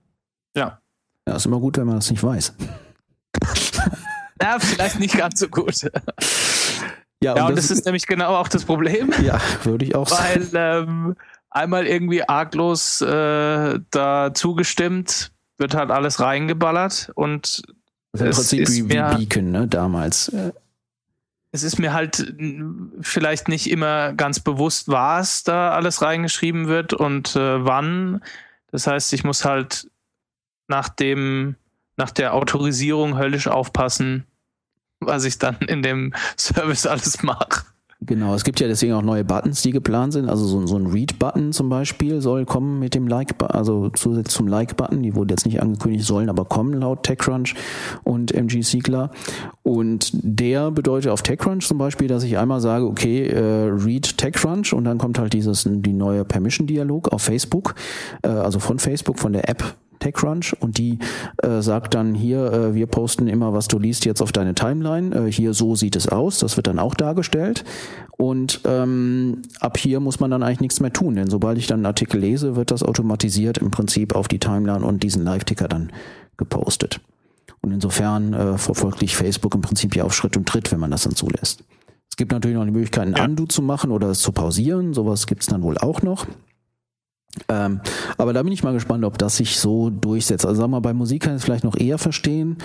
S3: Ja.
S1: Ja, ist immer gut, wenn man das nicht weiß.
S3: ja, vielleicht nicht ganz so gut.
S1: Ja,
S3: und, ja, und das, das, ist nämlich genau auch das Problem.
S1: Ja, würde ich auch
S3: weil, sagen. Weil ähm, einmal irgendwie arglos äh, da zugestimmt, wird halt alles reingeballert und
S1: also im Prinzip wie, wie Beacon, ne, damals.
S3: Es ist mir halt vielleicht nicht immer ganz bewusst, was da alles reingeschrieben wird und äh, wann. Das heißt, ich muss halt nach dem, nach der Autorisierung höllisch aufpassen, was ich dann in dem Service alles mache.
S1: Genau, es gibt ja deswegen auch neue Buttons, die geplant sind. Also so, so ein Read-Button zum Beispiel soll kommen mit dem Like, also zusätzlich zum Like-Button. Die wurden jetzt nicht angekündigt, sollen aber kommen laut TechCrunch und MG Siegler. Und der bedeutet auf TechCrunch zum Beispiel, dass ich einmal sage, okay, äh, Read TechCrunch und dann kommt halt dieses die neue Permission-Dialog auf Facebook, äh, also von Facebook, von der App TechCrunch und die äh, sagt dann hier, äh, wir posten immer, was du liest jetzt auf deine Timeline. Äh, hier so sieht es aus. Das wird dann auch dargestellt. Und ähm, ab hier muss man dann eigentlich nichts mehr tun, denn sobald ich dann einen Artikel lese, wird das automatisiert im Prinzip auf die Timeline und diesen Live-Ticker dann gepostet. Und insofern äh, verfolgt dich Facebook im Prinzip ja auf Schritt und Tritt, wenn man das dann zulässt. Es gibt natürlich noch die Möglichkeit, ein. Undo zu machen oder es zu pausieren. Sowas gibt es dann wohl auch noch. Ähm, aber da bin ich mal gespannt, ob das sich so durchsetzt. Also sag mal, bei Musik kann ich es vielleicht noch eher verstehen.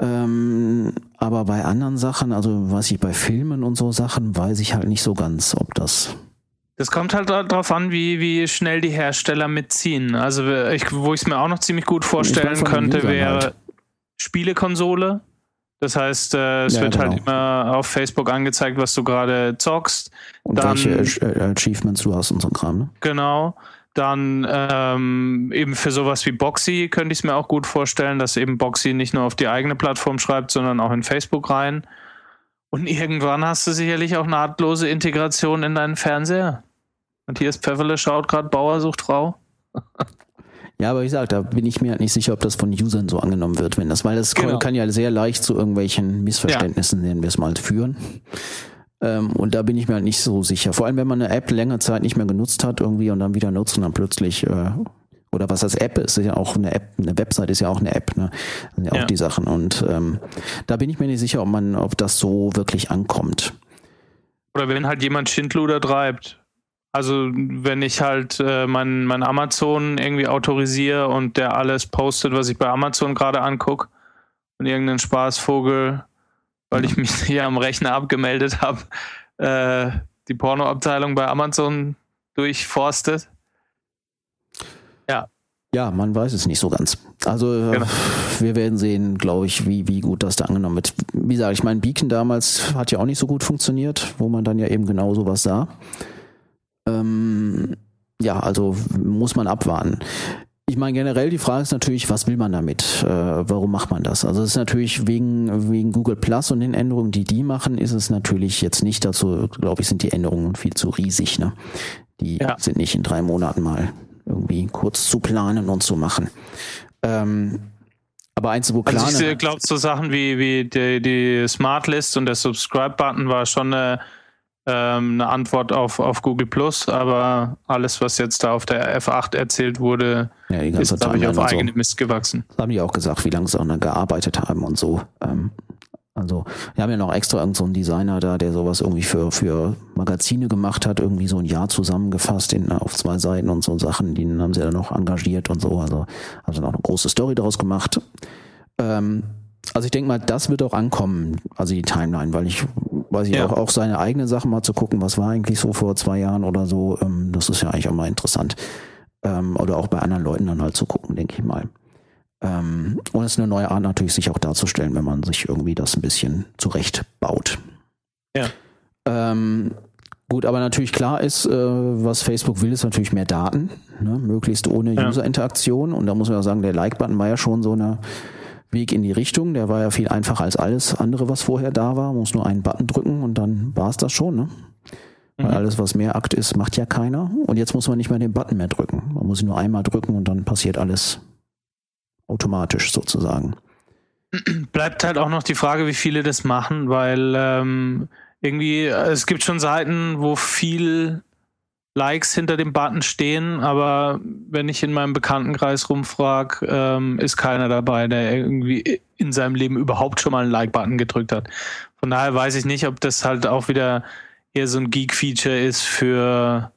S1: Ähm, aber bei anderen Sachen, also weiß ich, bei Filmen und so Sachen, weiß ich halt nicht so ganz, ob das.
S3: Das kommt halt darauf an, wie, wie schnell die Hersteller mitziehen. Also ich, wo ich es mir auch noch ziemlich gut vorstellen könnte, wäre halt. Spielekonsole. Das heißt, äh, es ja, wird halt genau. halt immer auf Facebook angezeigt, was du gerade zockst.
S1: Und Dann, welche Achievements du hast und so ein Kram, ne?
S3: Genau. Dann ähm, eben für sowas wie Boxy könnte ich es mir auch gut vorstellen, dass eben Boxy nicht nur auf die eigene Plattform schreibt, sondern auch in Facebook rein. Und irgendwann hast du sicherlich auch nahtlose Integration in deinen Fernseher. Matthias Pfefferle schaut gerade Bauer sucht Frau.
S1: Ja, aber wie gesagt, da bin ich mir halt nicht sicher, ob das von Usern so angenommen wird, wenn das, weil das genau. kann ja sehr leicht zu irgendwelchen Missverständnissen, ja. nennen wir es mal, führen. Ähm, und da bin ich mir halt nicht so sicher. Vor allem, wenn man eine App länger Zeit nicht mehr genutzt hat irgendwie und dann wieder nutzt und dann plötzlich äh, oder was als App ist, ist ja auch eine App, eine Website ist ja auch eine App, ne? Das sind ja, ja. auch die Sachen. Und ähm, da bin ich mir nicht sicher, ob man, ob das so wirklich ankommt.
S3: Oder wenn halt jemand Schindluder treibt. Also wenn ich halt äh, mein, mein Amazon irgendwie autorisiere und der alles postet, was ich bei Amazon gerade angucke und irgendein Spaßvogel weil ich mich hier am Rechner abgemeldet habe, äh, die Pornoabteilung bei Amazon durchforstet.
S1: Ja. Ja, man weiß es nicht so ganz. Also äh, genau. wir werden sehen, glaube ich, wie, wie gut das da angenommen wird. Wie gesagt, ich meine, Beacon damals hat ja auch nicht so gut funktioniert, wo man dann ja eben genau sowas sah. Ähm, ja, also muss man abwarten. Ich meine, generell die Frage ist natürlich, was will man damit? Äh, warum macht man das? Also es ist natürlich wegen, wegen Google Plus und den Änderungen, die die machen, ist es natürlich jetzt nicht dazu, glaube ich, sind die Änderungen viel zu riesig. Ne? Die ja. sind nicht in drei Monaten mal irgendwie kurz zu planen und zu machen. Ähm, aber eins, wo klar.
S3: Also ich glaube, so Sachen wie, wie die, die Smart List und der Subscribe-Button war schon eine ähm, eine Antwort auf, auf Google Plus, aber alles, was jetzt da auf der F8 erzählt wurde, ja, ist, glaube ich, auf eigene so. Mist gewachsen.
S1: Das haben die auch gesagt, wie lange sie dann gearbeitet haben und so. Ähm, also, wir haben ja noch extra irgendeinen so Designer da, der sowas irgendwie für, für Magazine gemacht hat, irgendwie so ein Jahr zusammengefasst in, auf zwei Seiten und so Sachen, die haben sie ja noch engagiert und so, also, also noch eine große Story daraus gemacht. Ähm, also ich denke mal, das wird auch ankommen, also die Timeline, weil ich weiß ich ja. auch, auch seine eigenen Sachen mal zu gucken, was war eigentlich so vor zwei Jahren oder so, ähm, das ist ja eigentlich auch mal interessant. Ähm, oder auch bei anderen Leuten dann halt zu gucken, denke ich mal. Ähm, und es ist eine neue Art natürlich, sich auch darzustellen, wenn man sich irgendwie das ein bisschen zurechtbaut.
S3: Ja.
S1: Ähm, gut, aber natürlich klar ist, äh, was Facebook will, ist natürlich mehr Daten, ne? möglichst ohne
S3: Ja.
S1: User-Interaktion. Und da muss man ja sagen, der Like-Button war ja schon so eine Weg in die Richtung. Der war ja viel einfacher als alles andere, was vorher da war. Man muss nur einen Button drücken und dann war es das schon. Ne? Weil
S3: Mhm.
S1: alles, was mehr Akt ist, macht ja keiner. Und jetzt muss man nicht mehr den Button mehr drücken. Man muss ihn nur einmal drücken und dann passiert alles automatisch sozusagen.
S3: Bleibt halt auch noch die Frage, wie viele das machen, weil ähm, irgendwie, äh, es gibt schon Seiten, wo viel Likes hinter dem Button stehen, aber wenn ich in meinem Bekanntenkreis rumfrage, ähm, ist keiner dabei, der irgendwie in seinem Leben überhaupt schon mal einen Like-Button gedrückt hat. Von daher weiß ich nicht, ob das halt auch wieder eher so ein Geek-Feature ist für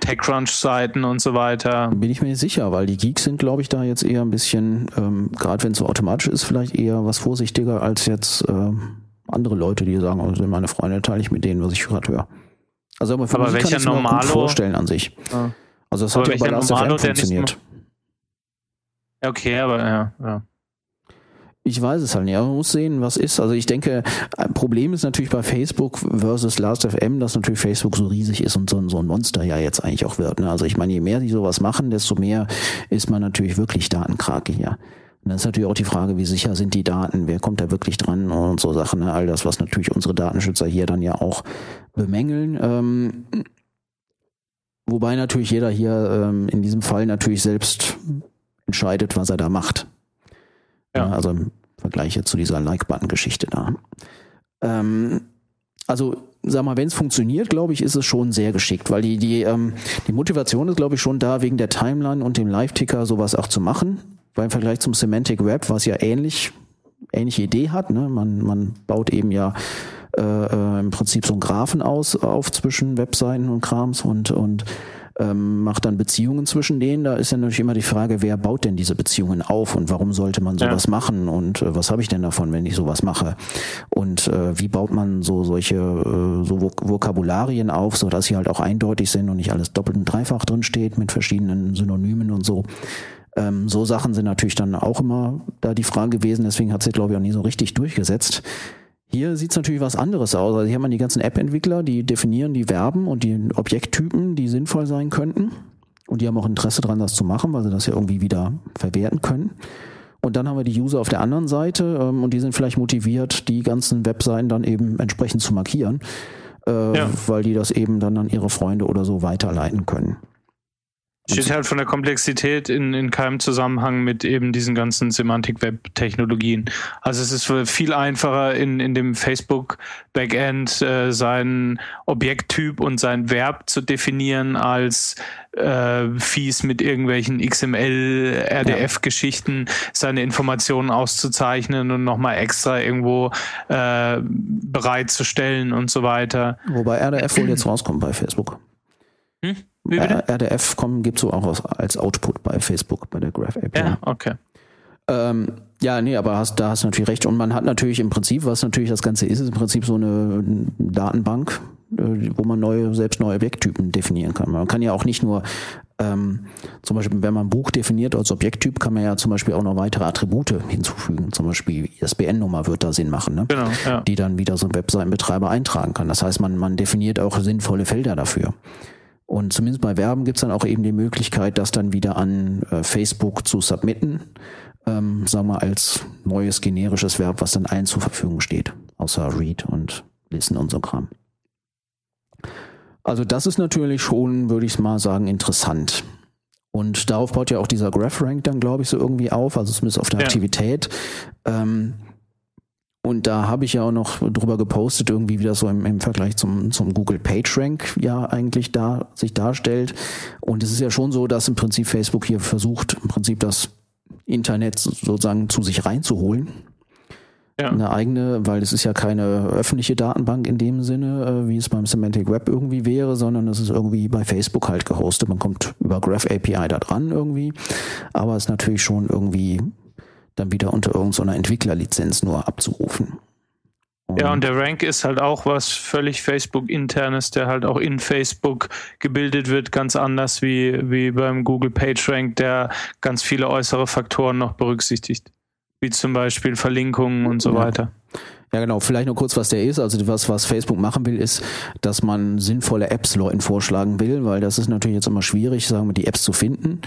S3: TechCrunch-Seiten und so weiter.
S1: Bin ich mir nicht sicher, weil die Geeks sind, glaube ich, da jetzt eher ein bisschen, ähm, gerade wenn es so automatisch ist, vielleicht eher was vorsichtiger als jetzt ähm, andere Leute, die sagen, also meine Freunde teile ich mit denen, was ich gerade höre. Also aber
S3: Aber
S1: mich kann
S3: welcher
S1: ich mir gut vorstellen an sich.
S3: Ja.
S1: Also das
S3: Aber
S1: hat ja bei
S3: welcher
S1: Last
S3: Normalo,
S1: funktioniert.
S3: Ja, Okay, aber ja, ja.
S1: Ich weiß es halt nicht, aber man muss sehen, was ist. Also ich denke, ein Problem ist natürlich bei Facebook versus Last.fm, dass natürlich Facebook so riesig ist und so, ein- so ein Monster ja jetzt eigentlich auch wird. Ne? Also ich meine, je mehr die sowas machen, desto mehr ist man natürlich wirklich Datenkrake hier. Und dann ist natürlich auch die Frage, wie sicher sind die Daten, wer kommt da wirklich dran und so Sachen. Ne? All das, was natürlich unsere Datenschützer hier dann ja auch bemängeln. Ähm, wobei natürlich jeder hier ähm, in diesem Fall natürlich selbst entscheidet, was er da macht.
S3: Ja.
S1: Also im Vergleich zu dieser Like-Button-Geschichte da. Ähm, also, sag mal, wenn es funktioniert, glaube ich, ist es schon sehr geschickt, weil die, die, ähm, die Motivation ist, glaube ich, schon da, wegen der Timeline und dem Live-Ticker sowas auch zu machen. Weil im Vergleich zum Semantic Web, was ja ähnlich, ähnliche Idee hat, ne? man, man baut eben ja äh, äh, im Prinzip so einen Graphen aus, auf zwischen Webseiten und Krams und, und ähm, macht dann Beziehungen zwischen denen. Da ist ja natürlich immer die Frage, wer baut denn diese Beziehungen auf und warum sollte man sowas
S3: Ja.
S1: machen und äh, was habe ich denn davon, wenn ich sowas mache? Und äh, wie baut man so solche äh, so Vok Vokabularien auf, so dass sie halt auch eindeutig sind und nicht alles doppelt und dreifach drin steht mit verschiedenen Synonymen und so. Ähm, so Sachen sind natürlich dann auch immer da die Frage gewesen, deswegen hat sie, glaube ich, auch nie so richtig durchgesetzt. Hier sieht es natürlich was anderes aus. Also hier haben wir die ganzen App-Entwickler, die definieren die Verben und die Objekttypen, die sinnvoll sein könnten. Und die haben auch Interesse daran, das zu machen, weil sie das ja irgendwie wieder verwerten können. Und dann haben wir die User auf der anderen Seite ähm, und die sind vielleicht motiviert, die ganzen Webseiten dann eben entsprechend zu markieren, äh,
S3: Ja.
S1: weil die das eben dann an ihre Freunde oder so weiterleiten können.
S3: Steht halt von der Komplexität in, in keinem Zusammenhang mit eben diesen ganzen Semantik-Web-Technologien. Also es ist viel einfacher in, in dem Facebook-Backend äh, seinen Objekttyp und sein Verb zu definieren als äh, fies mit irgendwelchen XML, RDF-Geschichten seine Informationen auszuzeichnen und nochmal extra irgendwo äh, bereitzustellen und so weiter.
S1: Wobei RDF wohl jetzt rauskommt bei Facebook.
S3: Hm? Wie bitte?
S1: RDF kommen, gibt so auch aus- als Output bei Facebook, bei der Graph API.
S3: Ja, okay.
S1: Ähm, ja, nee, aber hast, da hast du natürlich recht. Und man hat natürlich im Prinzip, was natürlich das Ganze ist, ist im Prinzip so eine Datenbank, äh, wo man neue, selbst neue Objekttypen definieren kann. Man kann ja auch nicht nur, ähm, zum Beispiel, wenn man ein Buch definiert als Objekttyp, kann man ja zum Beispiel auch noch weitere Attribute hinzufügen. Zum Beispiel ISBN-Nummer wird da Sinn machen, ne?
S3: Genau, ja.
S1: die dann wieder so ein Webseitenbetreiber eintragen kann. Das heißt, man, man definiert auch sinnvolle Felder dafür. Und zumindest bei Verben gibt es dann auch eben die Möglichkeit, das dann wieder an äh, Facebook zu submitten, ähm, sagen wir als neues generisches Verb, was dann allen zur Verfügung steht, außer Read und Listen und so Kram. Also das ist natürlich schon, würde ich mal sagen, interessant. Und darauf baut ja auch dieser GraphRank dann, glaube ich, so irgendwie auf, also zumindest auf der
S3: Ja.
S1: Aktivität. Ähm, und da habe ich ja auch noch drüber gepostet, irgendwie wie das so im, im Vergleich zum, zum Google PageRank ja eigentlich da sich darstellt. Und es ist ja schon so, dass im Prinzip Facebook hier versucht, im Prinzip das Internet sozusagen zu sich reinzuholen.
S3: Ja.
S1: Eine eigene, weil es ist ja keine öffentliche Datenbank in dem Sinne, äh, wie es beim Semantic Web irgendwie wäre, sondern es ist irgendwie bei Facebook halt gehostet. Man kommt über Graph API da dran irgendwie, aber es ist natürlich schon irgendwie dann wieder unter irgendeiner Entwicklerlizenz nur abzurufen.
S3: Ja, und der Rank ist halt auch was völlig Facebook-internes, der halt auch in Facebook gebildet wird, ganz anders wie, wie beim Google PageRank, der ganz viele äußere Faktoren noch berücksichtigt, wie zum Beispiel Verlinkungen und so ja. weiter.
S1: Ja, genau. Vielleicht nur kurz, was der ist. Also was, was Facebook machen will, ist, dass man sinnvolle Apps Leuten vorschlagen will, weil das ist natürlich jetzt immer schwierig, sagen wir, die Apps zu finden.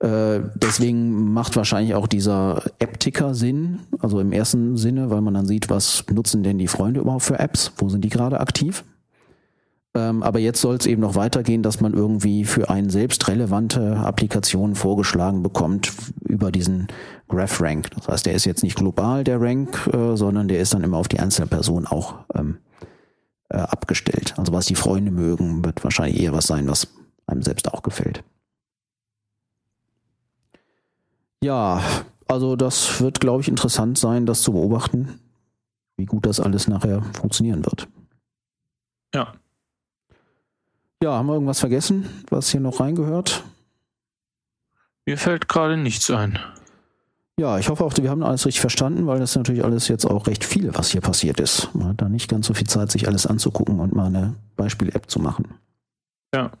S1: Äh, deswegen macht wahrscheinlich auch dieser App-Ticker Sinn, also im ersten Sinne, weil man dann sieht, was nutzen denn die Freunde überhaupt für Apps, wo sind die gerade aktiv. Ähm, aber jetzt soll es eben noch weitergehen, dass man irgendwie für einen selbst relevante Applikationen vorgeschlagen bekommt über diesen Graph Rank. Das heißt, der ist jetzt nicht global, der Rank, äh, sondern der ist dann immer auf die einzelne Person auch ähm, äh, abgestellt. Also was die Freunde mögen, wird wahrscheinlich eher was sein, was einem selbst auch gefällt. Ja, also das wird, glaube ich, interessant sein, das zu beobachten, wie gut das alles nachher funktionieren wird.
S3: Ja.
S1: Ja, haben wir irgendwas vergessen, was hier noch reingehört?
S3: Mir fällt gerade nichts ein.
S1: Ja, ich hoffe auch, wir haben alles richtig verstanden, weil das natürlich alles jetzt auch recht viel, was hier passiert ist. Man hat da nicht ganz so viel Zeit, sich alles anzugucken und mal eine Beispiel-App zu machen.
S3: Ja.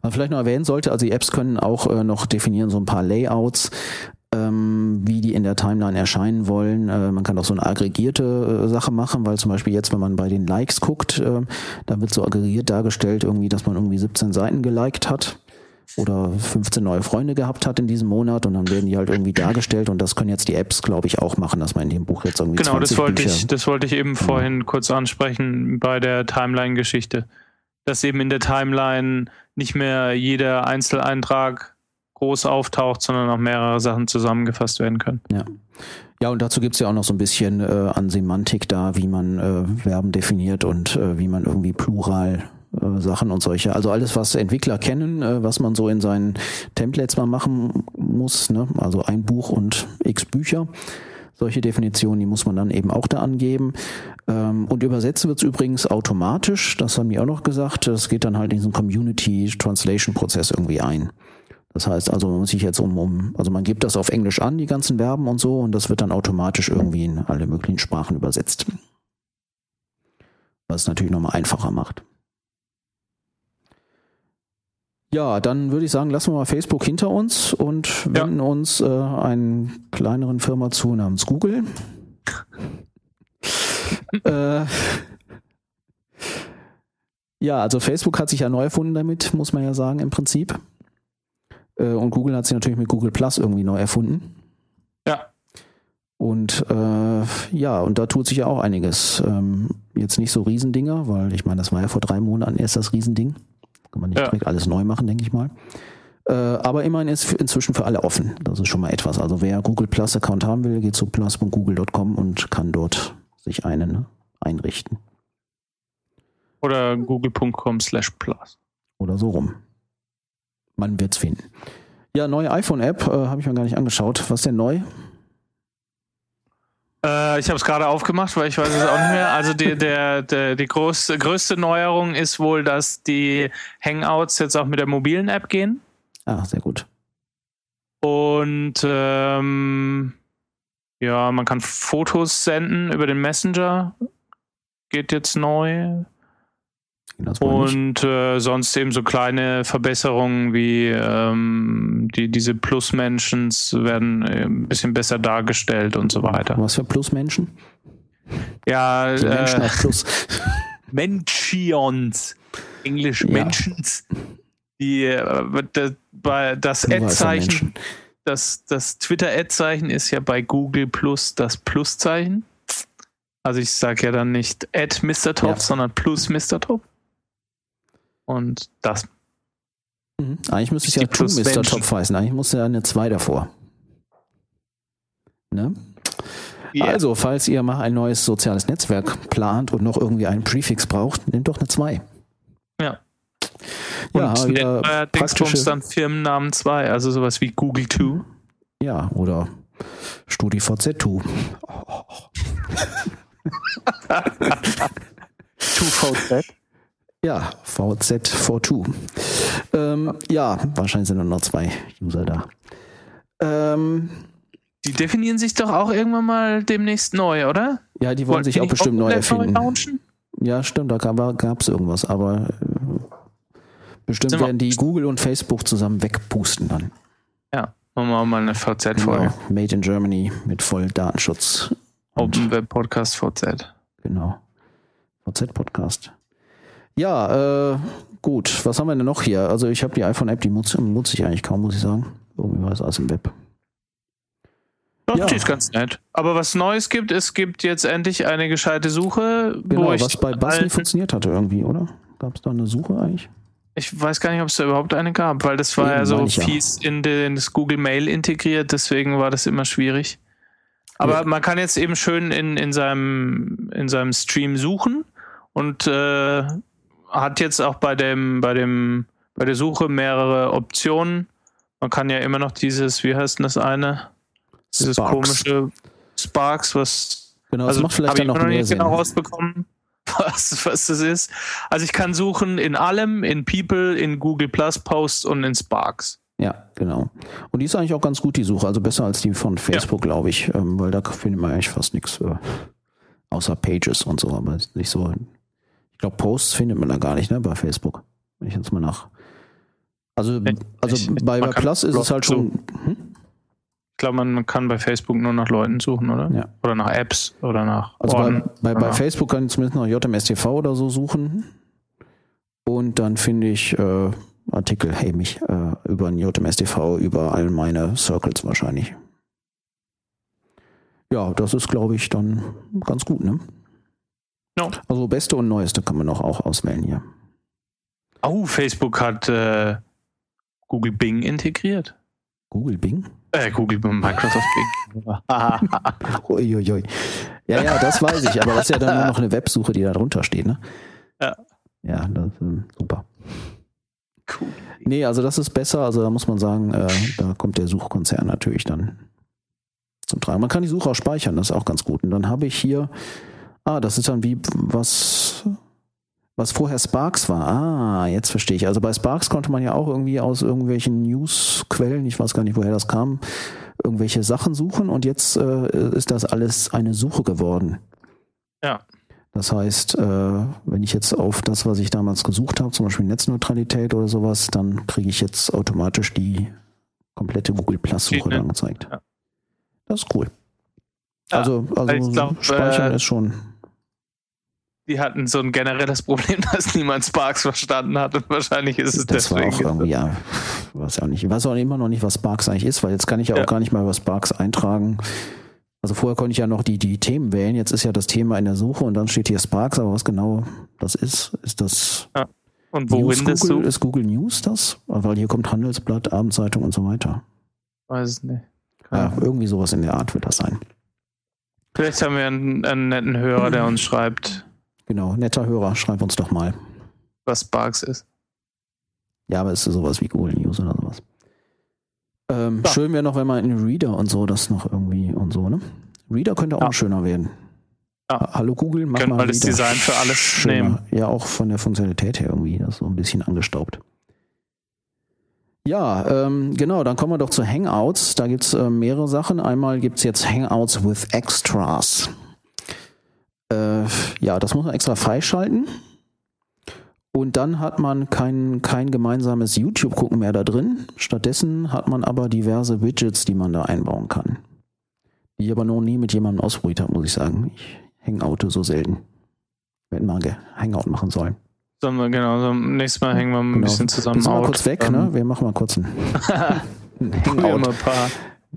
S1: Aber vielleicht noch erwähnen sollte, also die Apps können auch äh, noch definieren so ein paar Layouts, ähm, wie die in der Timeline erscheinen wollen. Äh, man kann auch so eine aggregierte äh, Sache machen, weil zum Beispiel jetzt, wenn man bei den Likes guckt, äh, da wird so aggregiert dargestellt, irgendwie, dass man irgendwie 17 Seiten geliked hat oder 15 neue Freunde gehabt hat in diesem Monat und dann werden die halt irgendwie dargestellt und das können jetzt die Apps, glaube ich, auch machen, dass man in dem Buch jetzt irgendwie
S3: Genau, das wollte Bücher ich, das wollte ich eben vorhin ja. kurz ansprechen bei der Timeline-Geschichte. Dass eben in der Timeline nicht mehr jeder Einzeleintrag groß auftaucht, sondern auch mehrere Sachen zusammengefasst werden können.
S1: Ja. Ja, und dazu gibt es ja auch noch so ein bisschen äh, an Semantik da, wie man äh, Verben definiert und äh, wie man irgendwie Plural äh, Sachen und solche. Also alles, was Entwickler kennen, äh, was man so in seinen Templates mal machen muss, ne? also ein Buch und x Bücher. Solche Definitionen, die muss man dann eben auch da angeben. Ähm, und übersetzen wird es übrigens automatisch, das haben die auch noch gesagt. Das geht dann halt in diesen Community Translation Prozess irgendwie ein. Das heißt also, man muss sich jetzt um, um, also man gibt das auf Englisch an, die ganzen Verben und so, und das wird dann automatisch irgendwie in alle möglichen Sprachen übersetzt. Was es natürlich nochmal einfacher macht. Ja, dann würde ich sagen, lassen wir mal Facebook hinter uns und wenden ja. uns äh, einer kleineren Firma zu namens Google. äh, ja, also Facebook hat sich ja neu erfunden damit, muss man ja sagen, im Prinzip. Äh, und Google hat sich natürlich mit Google Plus irgendwie neu erfunden.
S3: Ja.
S1: Und äh, ja, und da tut sich ja auch einiges. Ähm, jetzt nicht so Riesendinger, weil ich meine, das war ja vor drei Monaten erst das Riesending. Kann man nicht ja. direkt alles neu machen, denke ich mal. Äh, aber immerhin ist inzwischen für alle offen. Das ist schon mal etwas. Also wer Google Plus Account haben will, geht zu plus.google.com und kann dort sich einen ne, einrichten.
S3: Oder google.com slash plus.
S1: Oder so rum man wird's finden. Ja, neue iPhone-App äh, habe ich mir gar nicht angeschaut. Was ist denn neu?
S3: Äh, ich habe es gerade aufgemacht, weil ich weiß es auch nicht mehr. Also die, der, der, die groß, größte Neuerung ist wohl, dass die Hangouts jetzt auch mit der mobilen App gehen.
S1: Ah, sehr gut.
S3: Und ähm, ja, man kann Fotos senden über den Messenger. Geht jetzt neu. Und äh, sonst eben so kleine Verbesserungen wie ähm, die, diese Plus-Mentions werden äh, ein bisschen besser dargestellt und so weiter.
S1: Was für Plus-Menschen?
S3: Ja, die Menschen
S1: äh, Plus.
S3: Mentions. Englisch ja. Mentions. Die, äh, das, das Ad-Zeichen, das, das Twitter-Ad-Zeichen ist ja bei Google Plus das Plus-Zeichen. Also ich sage ja dann nicht Ad Mr. Top, ja. sondern Plus Mr. Top. Und das.
S1: Mhm. Eigentlich müsste es ja To Mr. Top heißen. Eigentlich muss ja eine 2 davor. Ne? Yeah. Also, falls ihr mal ein neues soziales Netzwerk plant und noch irgendwie einen Prefix braucht, nehmt doch eine 2.
S3: Ja. Ja, und wieder äh, praktische... dann Firmennamen 2, also sowas wie Google 2.
S1: Ja, oder StudiVZ2. Oh.
S3: 2VZ.
S1: Ja, VZ42. Ähm, ja, wahrscheinlich sind nur noch zwei User da. Ähm,
S3: die definieren sich doch auch irgendwann mal demnächst neu, oder?
S1: Ja, die wollen
S3: Wollten
S1: sich auch bestimmt neu erfinden.
S3: launchen?
S1: Ja, stimmt, da gab es irgendwas, aber äh, bestimmt werden die Google und Facebook zusammen wegpusten dann.
S3: Ja, machen wir mal eine VZ-Folge.
S1: Genau. Made in Germany mit voll Datenschutz.
S3: Open Web Podcast VZ.
S1: Genau. VZ-Podcast. Ja, äh, gut. Was haben wir denn noch hier? Also ich habe die iPhone-App, die nutze, nutze ich eigentlich kaum, muss ich sagen. Irgendwie war das alles im Web.
S3: Doch,
S1: Ja.
S3: die ist ganz nett. Aber was Neues gibt, es gibt jetzt endlich eine gescheite Suche,
S1: Genau,
S3: wo ich
S1: was bei Bass nicht funktioniert hatte irgendwie, oder? Gab es da eine Suche eigentlich?
S3: Ich weiß gar nicht, ob es da überhaupt eine gab, weil das war
S1: Eben,
S3: ja so
S1: ich ja.
S3: fies in, den, in das Google Mail integriert, deswegen war das immer schwierig. Aber
S1: Ja.
S3: man kann jetzt eben schön in, in, seinem, in seinem Stream suchen und äh, hat jetzt auch bei dem, bei dem, bei der Suche mehrere Optionen. Man kann ja immer noch dieses, wie heißt denn das eine? Dieses
S1: Sparks.
S3: komische Sparks, was
S1: Genau, das macht vielleicht dann
S3: ich
S1: noch
S3: noch
S1: mehr
S3: nicht
S1: Sinn.
S3: genau rausbekommen, was, was das ist. Also ich kann suchen in allem, in People, in Google Plus Posts und in Sparks.
S1: Ja, genau. Und die ist eigentlich auch ganz gut, die Suche. Also besser als die von Facebook, glaube ich, ähm, weil da findet man eigentlich fast nichts äh, außer Pages und so, aber nicht so. Ich glaube, Posts findet man da gar nicht, ne, bei Facebook. Wenn ich jetzt mal nach. Also, also
S3: ich-
S1: bei, bei Plus ist es halt schon. Hm?
S3: Ich glaube, man kann bei Facebook nur nach Leuten suchen, oder?
S1: Ja.
S3: Oder nach Apps oder nach
S1: Also bei,
S3: Orden.
S1: bei, bei
S3: Ja.
S1: Facebook kann ich zumindest noch JMSTV oder so suchen. Und dann finde ich äh, Artikel, hey, mich äh, über ein JMSTV, über all meine Circles wahrscheinlich. Ja, das ist, glaube ich, dann ganz gut, ne?
S3: Ja.
S1: Also beste und neueste kann man noch auch auswählen hier.
S3: Oh, Facebook hat äh, Google Bing integriert.
S1: Google Bing?
S3: Äh, Google Microsoft Bing.
S1: Uiuiui. Ja, ja, das weiß ich, aber das ist ja dann nur noch eine Websuche, die da drunter steht, ne?
S3: Ja.
S1: Ja, das ist ähm, super.
S3: cool.
S1: Nee, also das ist besser. Also da muss man sagen, äh, da kommt der Suchkonzern natürlich dann zum Tragen. Man kann die Suche auch speichern, das ist auch ganz gut. Und dann habe ich hier, ah, das ist dann wie was, was vorher Sparks war. Ah, jetzt verstehe ich. Also bei Sparks konnte man ja auch irgendwie aus irgendwelchen Newsquellen, ich weiß gar nicht, woher das kam, irgendwelche Sachen suchen und jetzt äh, ist das alles eine Suche geworden.
S3: Ja.
S1: Das heißt, äh, wenn ich jetzt auf das, was ich damals gesucht habe, zum Beispiel Netzneutralität oder sowas, dann kriege ich jetzt automatisch die komplette Google Plus Suche angezeigt.
S3: Ja.
S1: Das ist cool.
S3: Ja,
S1: also also
S3: glaub,
S1: Speichern
S3: äh,
S1: ist schon.
S3: Die hatten so ein generelles Problem, dass niemand Sparks verstanden hat und wahrscheinlich ist es
S1: Das war
S3: deswegen.
S1: auch irgendwie, ja, weiß auch nicht. Ich weiß auch immer noch nicht, was Sparks eigentlich ist, weil jetzt kann ich ja,
S3: Ja.
S1: auch gar nicht mal über Sparks eintragen. Also vorher konnte ich ja noch die, die Themen wählen, jetzt ist ja das Thema in der Suche und dann steht hier Sparks, aber was genau das ist, ist das
S3: und
S1: News
S3: worin das
S1: Google,
S3: so?
S1: ist Google News das? Weil hier kommt Handelsblatt, Abendzeitung und so weiter.
S3: Weiß es nicht.
S1: Ja, irgendwie sowas in der Art wird das sein.
S3: Vielleicht haben wir einen, einen netten Hörer, der uns schreibt,
S1: Genau, netter Hörer, schreib uns doch mal.
S3: was Sparks ist.
S1: Ja, aber ist sowas wie Google News oder sowas. Ähm,
S3: Ja.
S1: Schön wäre noch, wenn man in Reader und so das noch irgendwie und so, ne? Reader könnte auch
S3: Ja.
S1: schöner werden.
S3: Ja.
S1: Ha- Hallo Google, mach
S3: Können
S1: mal
S3: das Design für alles
S1: schöner.
S3: nehmen.
S1: Ja, auch von der Funktionalität her irgendwie, das ist so ein bisschen angestaubt. Ja, ähm, genau, dann kommen wir doch zu Hangouts. Da gibt's äh, mehrere Sachen. Einmal gibt's jetzt Hangouts with Extras. Äh, ja, das muss man extra freischalten. Und dann hat man kein, kein gemeinsames YouTube-Gucken mehr da drin. Stattdessen hat man aber diverse Widgets, die man da einbauen kann. Die ich aber noch nie mit jemandem ausprobiert habe, muss ich sagen. Ich hangoute so selten. Wir hätten mal Hangout machen sollen.
S3: Sollen wir, genau, so, nächstes Mal hängen wir ein
S1: Genau.
S3: bisschen zusammen
S1: Wir mal kurz weg, ne? Wir machen mal kurz ein Hangout.
S3: ein paar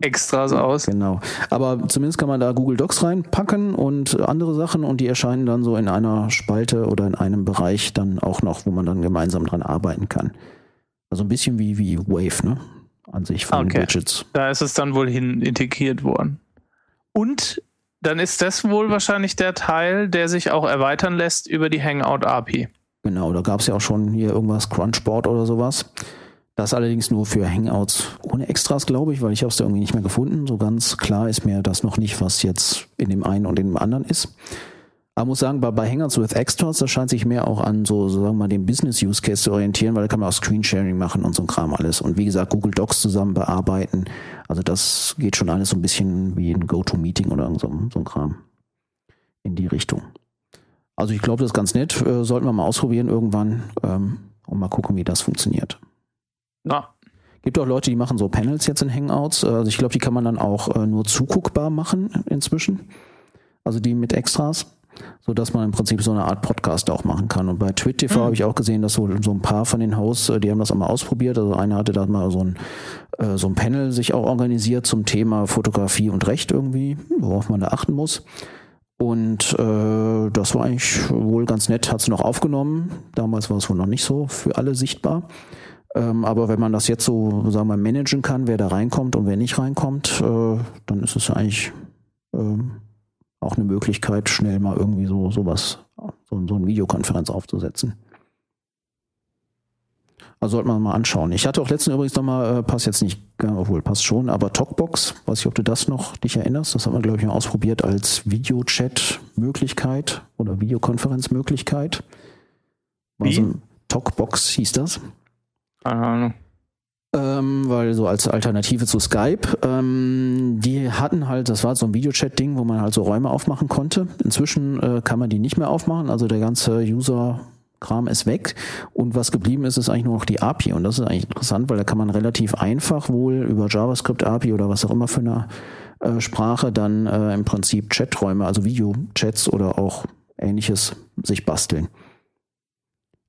S3: Extras aus.
S1: Genau. Aber zumindest kann man da Google Docs reinpacken und andere Sachen und die erscheinen dann so in einer Spalte oder in einem Bereich dann auch noch, wo man dann gemeinsam dran arbeiten kann. Also ein bisschen wie, wie Wave, ne? An sich von den
S3: Okay.
S1: Widgets.
S3: Da ist es dann wohl hin integriert worden. Und dann ist das wohl wahrscheinlich der Teil, der sich auch erweitern lässt über die Hangout API.
S1: Genau, da gab es ja auch schon hier irgendwas, Crunchboard oder sowas. Das allerdings nur für Hangouts ohne Extras, glaube ich, weil ich habe es da irgendwie nicht mehr gefunden. So ganz klar ist mir das noch nicht, was jetzt in dem einen und in dem anderen ist. Aber muss sagen, bei, Hangouts with Extras, das scheint sich mehr auch an so, so sagen wir mal, dem Business-Use-Case zu orientieren, weil da kann man auch Screensharing machen und so ein Kram alles. Und wie gesagt, Google Docs zusammen bearbeiten. Also das geht schon alles so ein bisschen wie ein Go-To-Meeting oder so, so ein Kram. in die Richtung. Also ich glaube, das ist ganz nett. Äh, sollten wir mal ausprobieren irgendwann ähm, und mal gucken, wie das funktioniert.
S3: Ja.
S1: Gibt auch Leute, die machen so Panels jetzt in Hangouts. Also ich glaube, die kann man dann auch äh, nur zuguckbar machen inzwischen. Also die mit Extras so dass man im Prinzip so eine Art Podcast auch machen kann. Und bei TwitTV mhm. habe ich auch gesehen, dass so, so ein paar von den Hosts, äh, die haben das einmal ausprobiert. Also einer hatte da mal so ein, äh, so ein Panel sich auch organisiert zum Thema Fotografie und Recht irgendwie, worauf man da achten muss. Und äh, das war eigentlich wohl ganz nett, hat es noch aufgenommen. Damals war es wohl noch nicht so für alle sichtbar. Ähm, aber wenn man das jetzt so, sagen wir, managen kann, wer da reinkommt und wer nicht reinkommt, äh, dann ist es eigentlich ähm, auch eine Möglichkeit, schnell mal irgendwie so sowas, so, so eine Videokonferenz aufzusetzen. Also sollte man mal anschauen. Ich hatte auch letztens übrigens nochmal, äh, passt jetzt nicht, obwohl passt schon, aber Talkbox, weiß ich, ob du das noch dich erinnerst, das hat man, glaube ich, mal ausprobiert als Videochat-Möglichkeit oder Videokonferenzmöglichkeit. Wie? So Talkbox hieß das.
S3: Keine Ahnung.
S1: Ähm, weil so als Alternative zu Skype, ähm, die hatten halt, das war so ein Videochat-Ding, wo man halt so Räume aufmachen konnte. Inzwischen äh, kann man die nicht mehr aufmachen, also der ganze User Kram ist weg. Und was geblieben ist, ist eigentlich nur noch die API und das ist eigentlich interessant, weil da kann man relativ einfach wohl über JavaScript API oder was auch immer für eine äh, Sprache dann äh, im Prinzip Chaträume, also Videochats oder auch ähnliches sich basteln.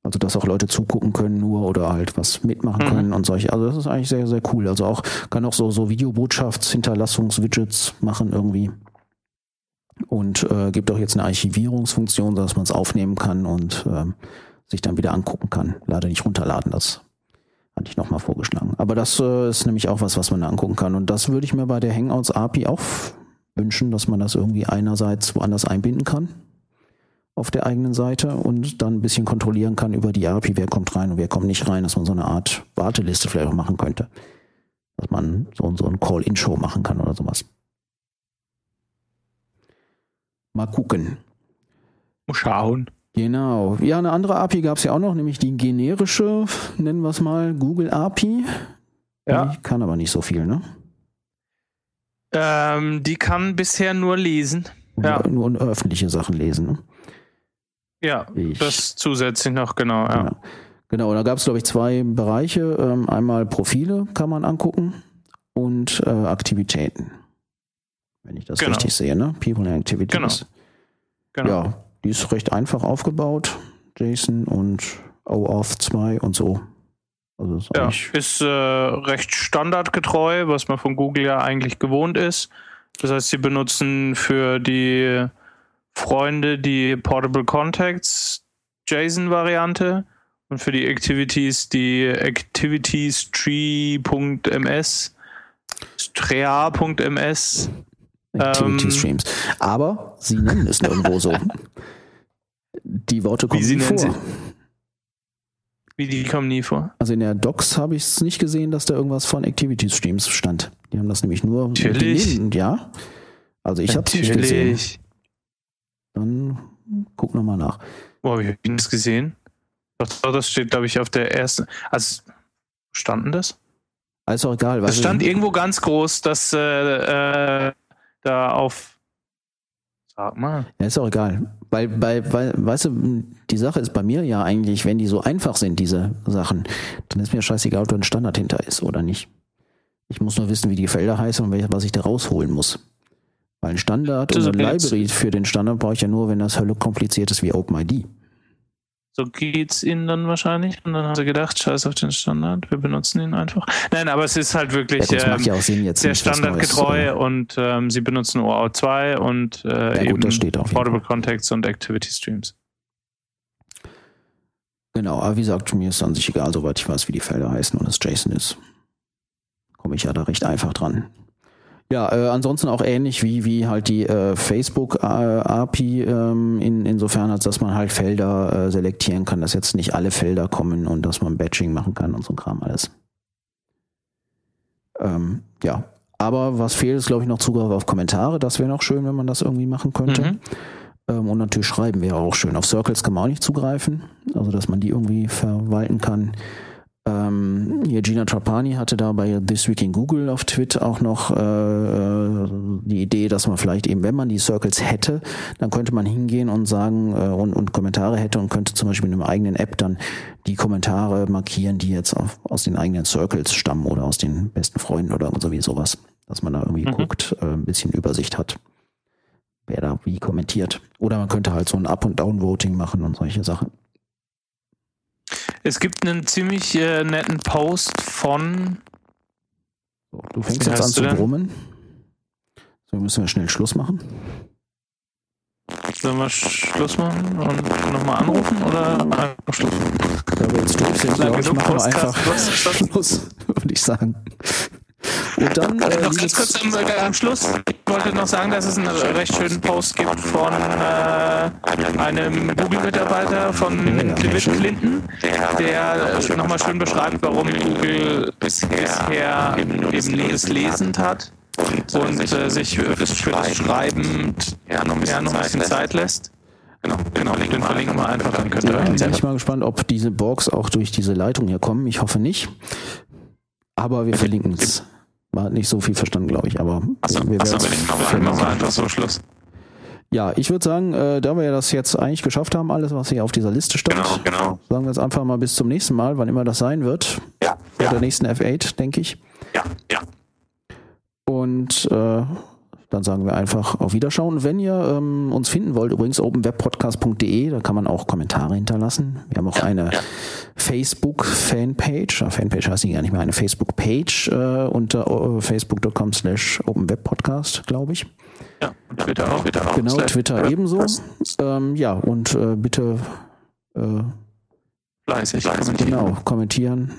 S1: Also dass auch Leute zugucken können nur oder halt was mitmachen mhm. können und solche. Also das ist eigentlich sehr, sehr cool. Also auch kann auch so, so Videobotschaftshinterlassungs-Widgets machen irgendwie. Und äh, gibt auch jetzt eine Archivierungsfunktion, dass man es aufnehmen kann und ähm, sich dann wieder angucken kann. Leider nicht runterladen, das hatte ich nochmal vorgeschlagen. Aber das äh, ist nämlich auch was, was man da angucken kann. Und das würde ich mir bei der Hangouts API auch wünschen, dass man das irgendwie einerseits woanders einbinden kann auf der eigenen Seite und dann ein bisschen kontrollieren kann über die API, wer kommt rein und wer kommt nicht rein, dass man so eine Art Warteliste vielleicht auch machen könnte. Dass man so, so ein Call-In-Show machen kann oder sowas. Mal gucken.
S3: Mal schauen.
S1: Genau. Ja, eine andere API gab es ja auch noch, nämlich die generische, nennen wir es mal, Google API. Ja. Die kann aber nicht so viel, ne?
S3: Ähm, die kann bisher nur lesen.
S1: Ja. Nur, nur öffentliche Sachen lesen, ne?
S3: Ja, ich, das zusätzlich noch, genau. Ja.
S1: Genau, genau da gab es, glaube ich, zwei Bereiche. Ähm, einmal Profile kann man angucken und äh, Aktivitäten. Wenn ich das genau. richtig sehe, ne? People and Activities. Genau. genau. Ja, die ist recht einfach aufgebaut. JSON und OAuth 2 und so.
S3: Also ist ja, ist äh, recht standardgetreu, was man von Google ja eigentlich gewohnt ist. Das heißt, sie benutzen für die Freunde die Portable Contacts JSON-Variante und für die Activities die Activities Tree.ms, Strea.ms.
S1: Activity ähm, Streams. Aber sie nennen es nirgendwo so. Die Worte kommen nie vor. Sie?
S3: Wie die kommen nie vor?
S1: Also in der Docs habe ich es nicht gesehen, dass da irgendwas von Activity Streams stand. Die haben das nämlich nur
S3: Natürlich.
S1: ja. Also ich habe es nicht gesehen. Dann guck nochmal nach.
S3: Wo habe ich das gesehen? Das steht, glaube ich, auf der ersten. Also, standen das?
S1: Ist auch egal.
S3: Es stand irgendwo ganz groß, dass äh, äh, da auf.
S1: Sag mal. Ja, ist auch egal. Weil, bei, weil, weißt du, die Sache ist bei mir ja eigentlich, wenn die so einfach sind, diese Sachen, dann ist mir scheißegal, ob da ein Standard hinter ist oder nicht. Ich muss nur wissen, wie die Felder heißen und was ich da rausholen muss. Weil ein Standard oder eine Library für den Standard brauche ich ja nur, wenn das Hölle kompliziert ist wie OpenID.
S3: So geht's ihnen dann wahrscheinlich. Und dann haben sie gedacht, scheiß auf den Standard, wir benutzen ihn einfach. Nein, aber es ist halt wirklich
S1: ja, ähm, ja
S3: sehr standardgetreu und ähm, sie benutzen OAuth 2 und äh,
S1: ja, gut, eben
S3: Portable Contacts und Activity Streams.
S1: Genau, aber wie gesagt, mir ist an sich egal, soweit ich weiß, wie die Felder heißen und es JSON ist. Komme ich ja da recht einfach dran. Ja, äh, ansonsten auch ähnlich wie, wie halt die äh, Facebook äh, ähm, in, insofern als dass man halt Felder äh, selektieren kann, dass jetzt nicht alle Felder kommen und dass man Batching machen kann und so ein Kram alles. Ähm, ja, aber was fehlt, ist glaube ich noch Zugriff auf Kommentare. Das wäre noch schön, wenn man das irgendwie machen könnte. Mhm. Ähm, und natürlich schreiben wäre auch schön. Auf Circles kann man auch nicht zugreifen, also dass man die irgendwie verwalten kann. Ähm, hier Gina Trapani hatte da bei This Week in Google auf Twitter auch noch äh, äh die Idee, dass man vielleicht eben, wenn man die Circles hätte, dann könnte man hingehen und sagen äh, und, und Kommentare hätte und könnte zum Beispiel in einem eigenen App dann die Kommentare markieren, die jetzt auf, aus den eigenen Circles stammen oder aus den besten Freunden oder so wie sowas, dass man da irgendwie mhm. guckt, äh, ein bisschen Übersicht hat, wer da wie kommentiert. Oder man könnte halt so ein Up- und Down-Voting machen und solche Sachen.
S3: Es gibt einen ziemlich äh, netten Post von.
S1: So, du fängst jetzt an zu brummen. So müssen wir schnell Schluss machen.
S3: Sollen wir Schluss machen und nochmal anrufen oder einfach Schluss?
S1: Da wir jetzt durch sind, glaube ich, machen wir einfach Schluss, würde ich sagen.
S3: Und dann, äh, noch ganz kurz am, äh, am, Schluss, ich wollte noch sagen, dass es einen recht schönen Post gibt von äh, einem Google-Mitarbeiter von ja, David Clinton, der äh, nochmal schön beschreibt, warum Google bisher eben es lesend hat und äh, sich für das Schreiben. ja, noch ein bisschen, ja, noch ein bisschen Zeit lässt. Genau, genau, den verlinken wir einfach, dann könnt ihr
S1: ja, Bin ich mal gespannt, ob diese Borgs auch durch diese Leitung hier kommen. Ich hoffe nicht. Aber wir verlinken es. Man hat nicht so viel verstanden, glaube ich, aber
S3: Achso, wir werden es machen einfach so Schluss.
S1: Ja, ich würde sagen, äh, da wir das jetzt eigentlich geschafft haben, alles, was hier auf dieser Liste stand,
S3: genau, genau.
S1: sagen wir jetzt einfach mal bis zum nächsten Mal, wann immer das sein wird.
S3: Ja.
S1: Bei
S3: ja.
S1: der nächsten F8, denke ich.
S3: Ja, ja.
S1: Und äh, dann sagen wir einfach auf Wiederschauen. Wenn ihr ähm, uns finden wollt, übrigens openwebpodcast.de, da kann man auch Kommentare hinterlassen. Wir haben auch eine. Facebook-Fanpage. Fanpage heißt die gar nicht mehr, eine Facebook-Page äh, unter uh, facebook.com slash openwebpodcast, glaube ich.
S3: Ja, und Twitter auch. Twitter
S1: auch genau, Twitter ebenso. Ähm, ja, und äh, bitte äh,
S3: fleißig kommentieren.
S1: Genau, kommentieren,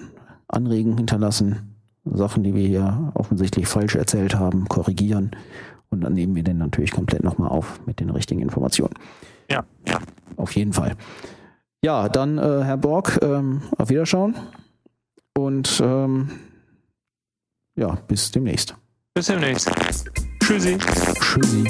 S1: Anregen hinterlassen. Sachen, die wir hier offensichtlich falsch erzählt haben, korrigieren und dann nehmen wir den natürlich komplett nochmal auf mit den richtigen Informationen.
S3: Ja, ja.
S1: Auf jeden Fall. Ja, dann äh, Herr Borg, ähm, auf Wiederschauen und ähm, ja, bis demnächst.
S3: Bis demnächst. Tschüssi.
S1: Tschüssi.